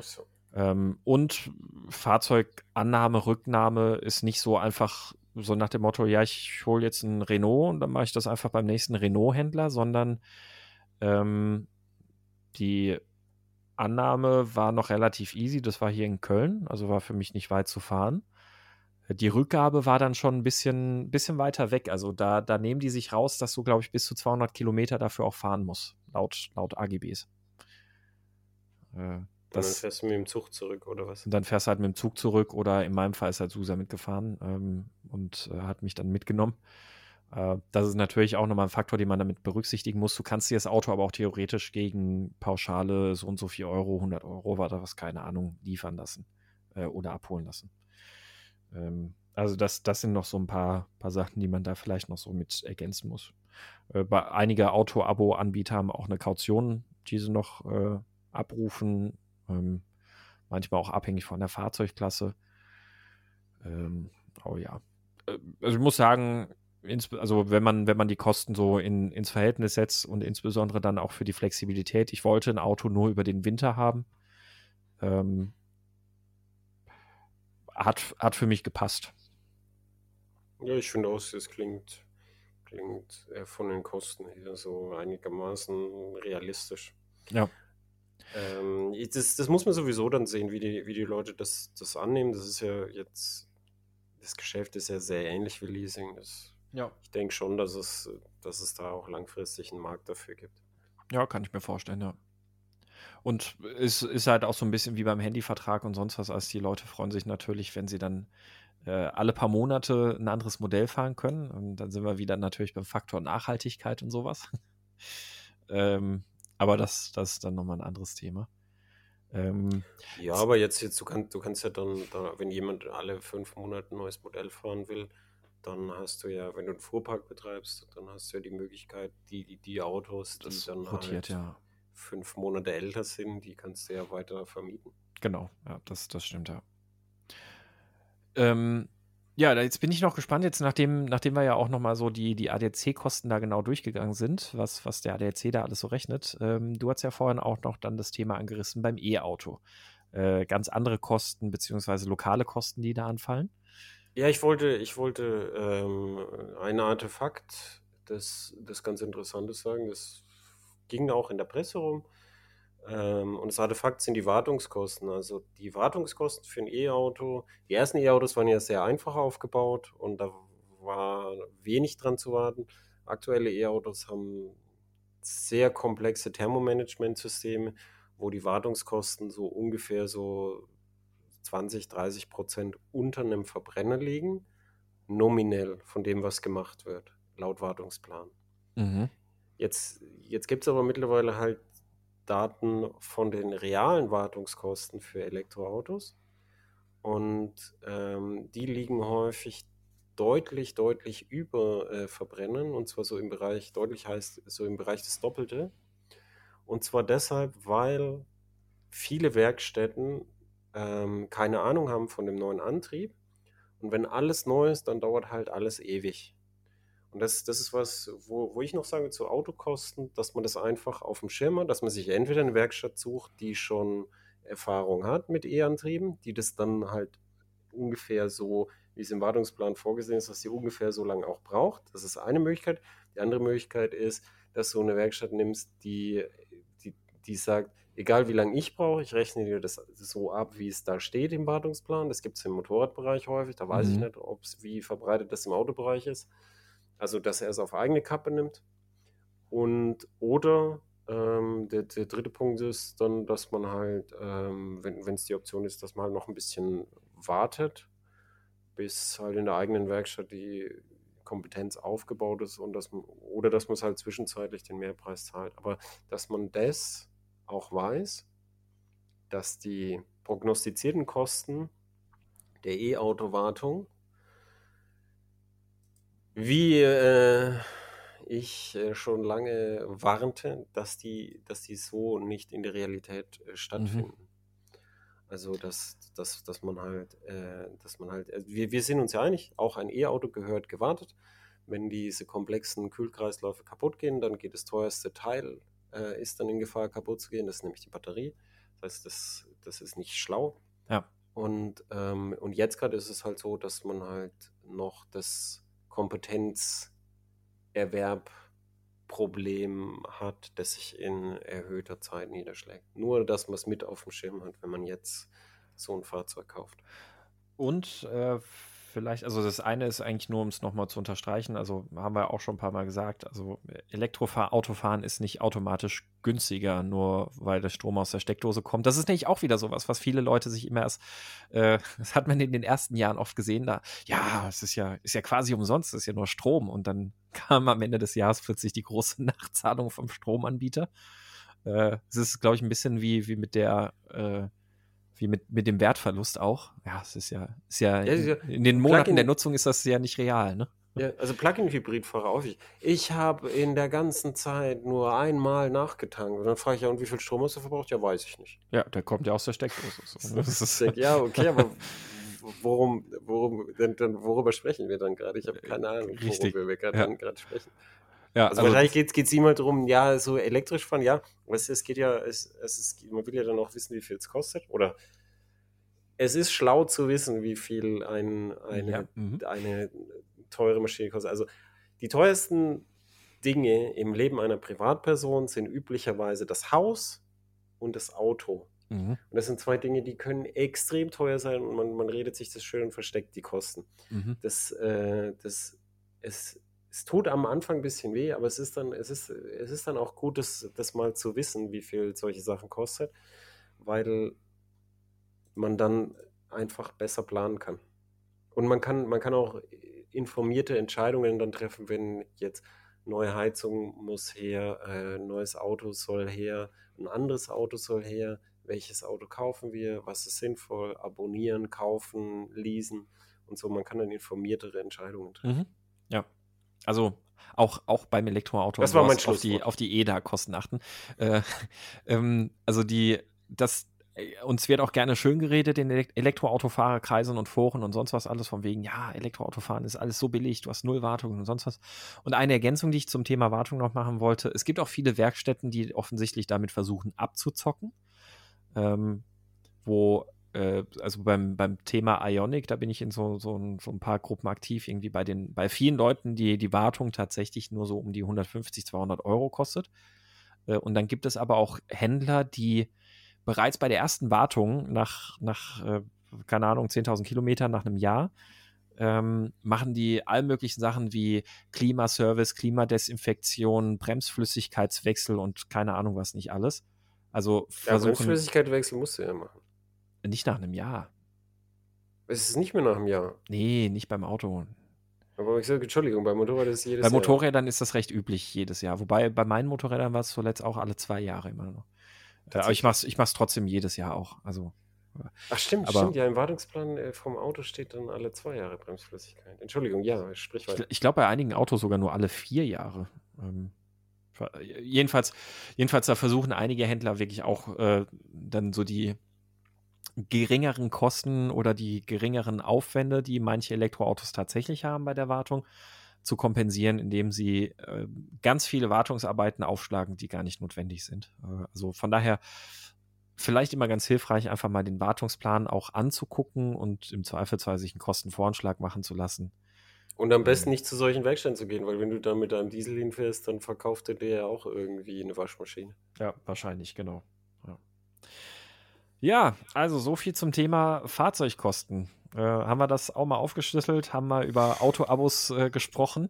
So. Ähm, und Fahrzeugannahme, Rücknahme ist nicht so einfach so nach dem Motto, ja, ich hole jetzt ein Renault und dann mache ich das einfach beim nächsten Renault-Händler, sondern ähm, die Annahme war noch relativ easy. Das war hier in Köln, also war für mich nicht weit zu fahren. Die Rückgabe war dann schon ein bisschen, bisschen weiter weg. Also da, da nehmen die sich raus, dass du, glaube ich, bis zu 200 Kilometer dafür auch fahren musst, laut, laut AGBs. Äh, das, dann fährst du mit dem Zug zurück, oder was? Und dann fährst du halt mit dem Zug zurück oder in meinem Fall ist halt Susa mitgefahren ähm, und äh, hat mich dann mitgenommen. Äh, das ist natürlich auch nochmal ein Faktor, den man damit berücksichtigen muss. Du kannst dir das Auto aber auch theoretisch gegen Pauschale so und so viel Euro, 100 Euro, war was, keine Ahnung, liefern lassen äh, oder abholen lassen. Ähm, also das, das sind noch so ein paar, paar Sachen, die man da vielleicht noch so mit ergänzen muss. Äh, bei einige Auto-Abo-Anbieter haben auch eine Kaution, die sie noch äh, abrufen. Ähm, manchmal auch abhängig von der Fahrzeugklasse. Ähm, oh ja. Äh, also ich muss sagen, also wenn man, wenn man die Kosten so in, ins Verhältnis setzt und insbesondere dann auch für die Flexibilität. Ich wollte ein Auto nur über den Winter haben. Ähm, hat, hat für mich gepasst. Ja, ich finde auch, es klingt, klingt von den Kosten her so einigermaßen realistisch. Ja. Ähm, das, das muss man sowieso dann sehen, wie die, wie die Leute das, das annehmen. Das ist ja jetzt, das Geschäft ist ja sehr ähnlich wie Leasing. Das, ja. Ich denke schon, dass es, dass es da auch langfristig einen Markt dafür gibt. Ja, kann ich mir vorstellen, ja. Und es ist halt auch so ein bisschen wie beim Handyvertrag und sonst was. Also die Leute freuen sich natürlich, wenn sie dann äh, alle paar Monate ein anderes Modell fahren können. Und dann sind wir wieder natürlich beim Faktor Nachhaltigkeit und sowas. ähm, aber das, das ist dann nochmal ein anderes Thema. Ähm, ja, aber jetzt, jetzt du, kann, du kannst ja dann, da, wenn jemand alle fünf Monate ein neues Modell fahren will, dann hast du ja, wenn du einen Fuhrpark betreibst, dann hast du ja die Möglichkeit, die, die, die Autos, die dann rotiert, halt ja. fünf Monate älter sind, die kannst du ja weiter vermieten. Genau, ja, das, das stimmt ja. Ähm, ja, jetzt bin ich noch gespannt, jetzt nachdem, nachdem wir ja auch nochmal so die, die ADC-Kosten da genau durchgegangen sind, was, was der ADC da alles so rechnet. Ähm, du hast ja vorhin auch noch dann das Thema angerissen beim E-Auto. Äh, ganz andere Kosten, beziehungsweise lokale Kosten, die da anfallen. Ja, ich wollte, ich wollte ähm, ein Artefakt, das, das ganz Interessantes sagen. Das ging auch in der Presse rum. Ähm, und das Artefakt sind die Wartungskosten. Also die Wartungskosten für ein E-Auto. Die ersten E-Autos waren ja sehr einfach aufgebaut und da war wenig dran zu warten. Aktuelle E-Autos haben sehr komplexe Thermomanagementsysteme, wo die Wartungskosten so ungefähr so 20, 30 Prozent unter einem Verbrenner liegen, nominell von dem, was gemacht wird, laut Wartungsplan. Mhm. Jetzt, jetzt gibt es aber mittlerweile halt Daten von den realen Wartungskosten für Elektroautos. Und ähm, die liegen häufig deutlich, deutlich über äh, Verbrennen. Und zwar so im Bereich, deutlich heißt so im Bereich des Doppelte. Und zwar deshalb, weil viele Werkstätten ähm, keine Ahnung haben von dem neuen Antrieb. Und wenn alles neu ist, dann dauert halt alles ewig. Und das, das ist was, wo, wo ich noch sage zu Autokosten, dass man das einfach auf dem Schirm hat, dass man sich entweder eine Werkstatt sucht, die schon Erfahrung hat mit E-Antrieben, die das dann halt ungefähr so, wie es im Wartungsplan vorgesehen ist, dass sie ungefähr so lange auch braucht. Das ist eine Möglichkeit. Die andere Möglichkeit ist, dass du eine Werkstatt nimmst, die, die, die sagt, egal wie lange ich brauche, ich rechne dir das so ab, wie es da steht im Wartungsplan. Das gibt es im Motorradbereich häufig. Da weiß mhm. ich nicht, ob es wie verbreitet das im Autobereich ist. Also, dass er es auf eigene Kappe nimmt. Und oder ähm, der, der, dritte Punkt ist dann, dass man halt, ähm, wenn es die Option ist, dass man halt noch ein bisschen wartet, bis halt in der eigenen Werkstatt die Kompetenz aufgebaut ist und dass man, oder dass man es halt zwischenzeitlich den Mehrpreis zahlt. Aber dass man das auch weiß, dass die prognostizierten Kosten der E-Auto-Wartung wie äh, ich äh, schon lange warnte, dass die, dass die so nicht in der Realität äh, mhm. stattfinden. Mhm. Also dass, dass, dass man halt, äh, dass man halt, also wir, wir sind uns ja einig, auch ein E-Auto gehört gewartet. Wenn diese komplexen Kühlkreisläufe kaputt gehen, dann geht das teuerste Teil, äh, ist dann in Gefahr kaputt zu gehen, das ist nämlich die Batterie. Das heißt, das, das ist nicht schlau. Ja. Und, ähm, und jetzt gerade ist es halt so, dass man halt noch das Kompetenzerwerbproblem hat, das sich in erhöhter Zeit niederschlägt. Nur, dass man es mit auf dem Schirm hat, wenn man jetzt so ein Fahrzeug kauft. Und äh, vielleicht, also das eine ist eigentlich nur, um es nochmal zu unterstreichen, also haben wir auch schon ein paar Mal gesagt, also Elektroautofahren ist nicht automatisch günstiger, nur weil der Strom aus der Steckdose kommt. Das ist nämlich auch wieder sowas, was viele Leute sich immer erst, äh, das hat man in den ersten Jahren oft gesehen, da, ja, es ist ja, ist ja quasi umsonst, es ist ja nur Strom und dann kam am Ende des Jahres plötzlich die große Nachzahlung vom Stromanbieter. Äh, es ist, glaube ich, ein bisschen wie, wie mit der, äh, wie mit, mit dem Wertverlust auch. Ja, es ist ja, ist ja, ja in, in, den Monaten der Nutzung ist das ja nicht real, ne? Ja, also Plug-in-Hybrid voraus. Ich, ich habe in der ganzen Zeit nur einmal nachgetankt. Und dann frage ich ja, und wie viel Strom hast du verbraucht? Ja, weiß ich nicht. Ja, der kommt ja aus der Steckdose. So. Ne? ja, okay, aber worum, worum, denn, denn, worüber sprechen wir dann gerade? Ich habe keine Ahnung, Richtig. worüber wir gerade ja. sprechen. Ja, also, also wahrscheinlich geht es immer darum, ja, so elektrisch fahren, ja. Es, es geht ja, es, es ist, man will ja dann auch wissen, wie viel es kostet. Oder es ist schlau zu wissen, wie viel ein, eine, ja. mhm. eine teure Maschine kostet. Also die teuersten Dinge im Leben einer Privatperson sind üblicherweise das Haus und das Auto. Mhm. Und das sind zwei Dinge, die können extrem teuer sein und man, man redet sich das schön und versteckt die Kosten. Mhm. Das, äh, das, es, es tut am Anfang ein bisschen weh, aber es ist dann, es ist, es ist dann auch gut, das, das mal zu wissen, wie viel solche Sachen kostet, weil man dann einfach besser planen kann. Und man kann, man kann auch informierte Entscheidungen dann treffen, wenn jetzt neue Heizung muss her, äh, neues Auto soll her, ein anderes Auto soll her, welches Auto kaufen wir, was ist sinnvoll, abonnieren, kaufen, leasen und so. Man kann dann informiertere Entscheidungen treffen. Mhm. Ja, also auch, auch beim Elektroauto das war mein auf die, auf die EDA-Kosten achten. Äh, ähm, also die, das, uns wird auch gerne schön geredet in Elektroautofahrerkreisen und Foren und sonst was alles von wegen, ja, Elektroautofahren ist alles so billig, du hast null Wartung und sonst was. Und eine Ergänzung, die ich zum Thema Wartung noch machen wollte, es gibt auch viele Werkstätten, die offensichtlich damit versuchen abzuzocken, ähm, wo äh, also beim, beim Thema Ionic, da bin ich in so, so, ein, so ein paar Gruppen aktiv, irgendwie bei den, bei vielen Leuten, die die Wartung tatsächlich nur so um die 150, 200 Euro kostet. Äh, und dann gibt es aber auch Händler, die bereits bei der ersten Wartung nach, nach äh, keine Ahnung, 10.000 Kilometern nach einem Jahr, ähm, machen die all möglichen Sachen wie Klimaservice, Klimadesinfektion, Bremsflüssigkeitswechsel und keine Ahnung was nicht alles. Also versuchen, ja, Bremsflüssigkeitswechsel musst du ja machen. Nicht nach einem Jahr. Es ist nicht mehr nach einem Jahr. Nee, nicht beim Auto. Aber ich sage, Entschuldigung, beim Motorrad ist es jedes Jahr. Bei Motorrädern ist das recht üblich jedes Jahr. Wobei bei meinen Motorrädern war es zuletzt auch alle zwei Jahre immer noch. Aber ich mache es ich mach's trotzdem jedes Jahr auch. Also, Ach stimmt, aber, stimmt. Ja, im Wartungsplan äh, vom Auto steht dann alle zwei Jahre Bremsflüssigkeit. Entschuldigung, ja, sprich weiter. Ich, ich glaube bei einigen Autos sogar nur alle vier Jahre. Ähm, jedenfalls, jedenfalls da versuchen einige Händler wirklich auch äh, dann so die geringeren Kosten oder die geringeren Aufwände, die manche Elektroautos tatsächlich haben bei der Wartung, zu kompensieren, indem sie äh, ganz viele Wartungsarbeiten aufschlagen, die gar nicht notwendig sind. Äh, also von daher vielleicht immer ganz hilfreich, einfach mal den Wartungsplan auch anzugucken und im Zweifelsfall sich einen Kostenvoranschlag machen zu lassen. Und am besten ähm. nicht zu solchen Werkstätten zu gehen, weil wenn du da mit deinem Diesel hinfährst, dann verkauft er dir ja auch irgendwie eine Waschmaschine. Ja, wahrscheinlich, genau. Ja. also so viel zum Thema Fahrzeugkosten. Äh, haben wir das auch mal aufgeschlüsselt, haben wir über Autoabos äh, gesprochen.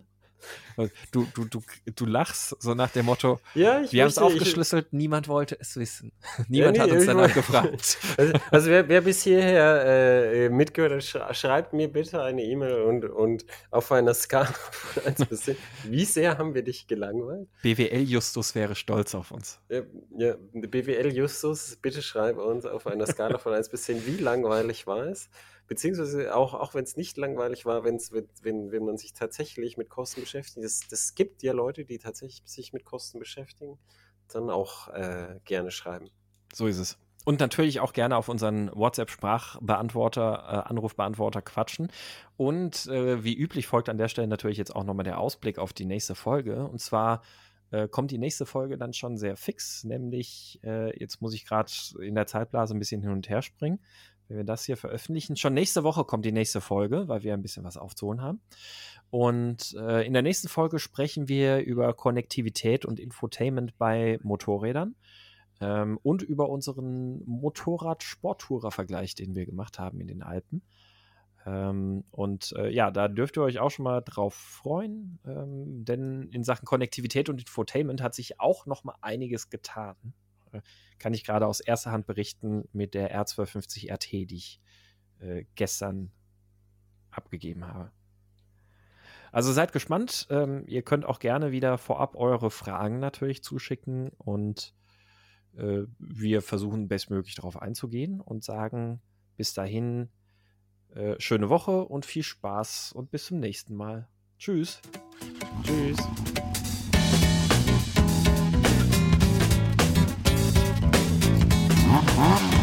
Du, du, du, du lachst so nach dem Motto, ja, wir haben es aufgeschlüsselt, ich, niemand wollte es wissen. niemand ja, nee, hat uns danach gefragt. Also, also wer, wer, bis hierher äh, mitgehört hat, schreibt mir bitte eine E-Mail und, und auf einer Skala von 1 bis 10, wie sehr haben wir dich gelangweilt? BWL Justus wäre stolz auf uns. Ja, ja, BWL Justus, bitte schreib uns auf einer Skala von 1 bis 10, wie langweilig war es? Beziehungsweise auch, auch wenn es nicht langweilig war, wenn's, wenn, wenn man sich tatsächlich mit Kosten beschäftigt, das, das gibt ja Leute, die tatsächlich sich mit Kosten beschäftigen, dann auch äh, gerne schreiben. So ist es. Und natürlich auch gerne auf unseren WhatsApp-Sprachbeantworter, äh, Anrufbeantworter quatschen. Und äh, wie üblich folgt an der Stelle natürlich jetzt auch nochmal der Ausblick auf die nächste Folge. Und zwar äh, kommt die nächste Folge dann schon sehr fix, nämlich äh, jetzt muss ich gerade in der Zeitblase ein bisschen hin und her springen. Wenn wir das hier veröffentlichen. Schon nächste Woche kommt die nächste Folge, weil wir ein bisschen was aufzuholen haben. Und äh, in der nächsten Folge sprechen wir über Konnektivität und Infotainment bei Motorrädern ähm, und über unseren Motorrad-Sporttourer-Vergleich, den wir gemacht haben in den Alpen. Ähm, und äh, ja, da dürft ihr euch auch schon mal drauf freuen, ähm, denn in Sachen Konnektivität und Infotainment hat sich auch noch mal einiges getan. Äh, kann ich gerade aus erster Hand berichten mit der R250 RT, die ich äh, gestern abgegeben habe. Also seid gespannt. Ähm, ihr könnt auch gerne wieder vorab eure Fragen natürlich zuschicken und äh, wir versuchen bestmöglich darauf einzugehen und sagen bis dahin äh, schöne Woche und viel Spaß und bis zum nächsten Mal. Tschüss. Tschüss. Bye.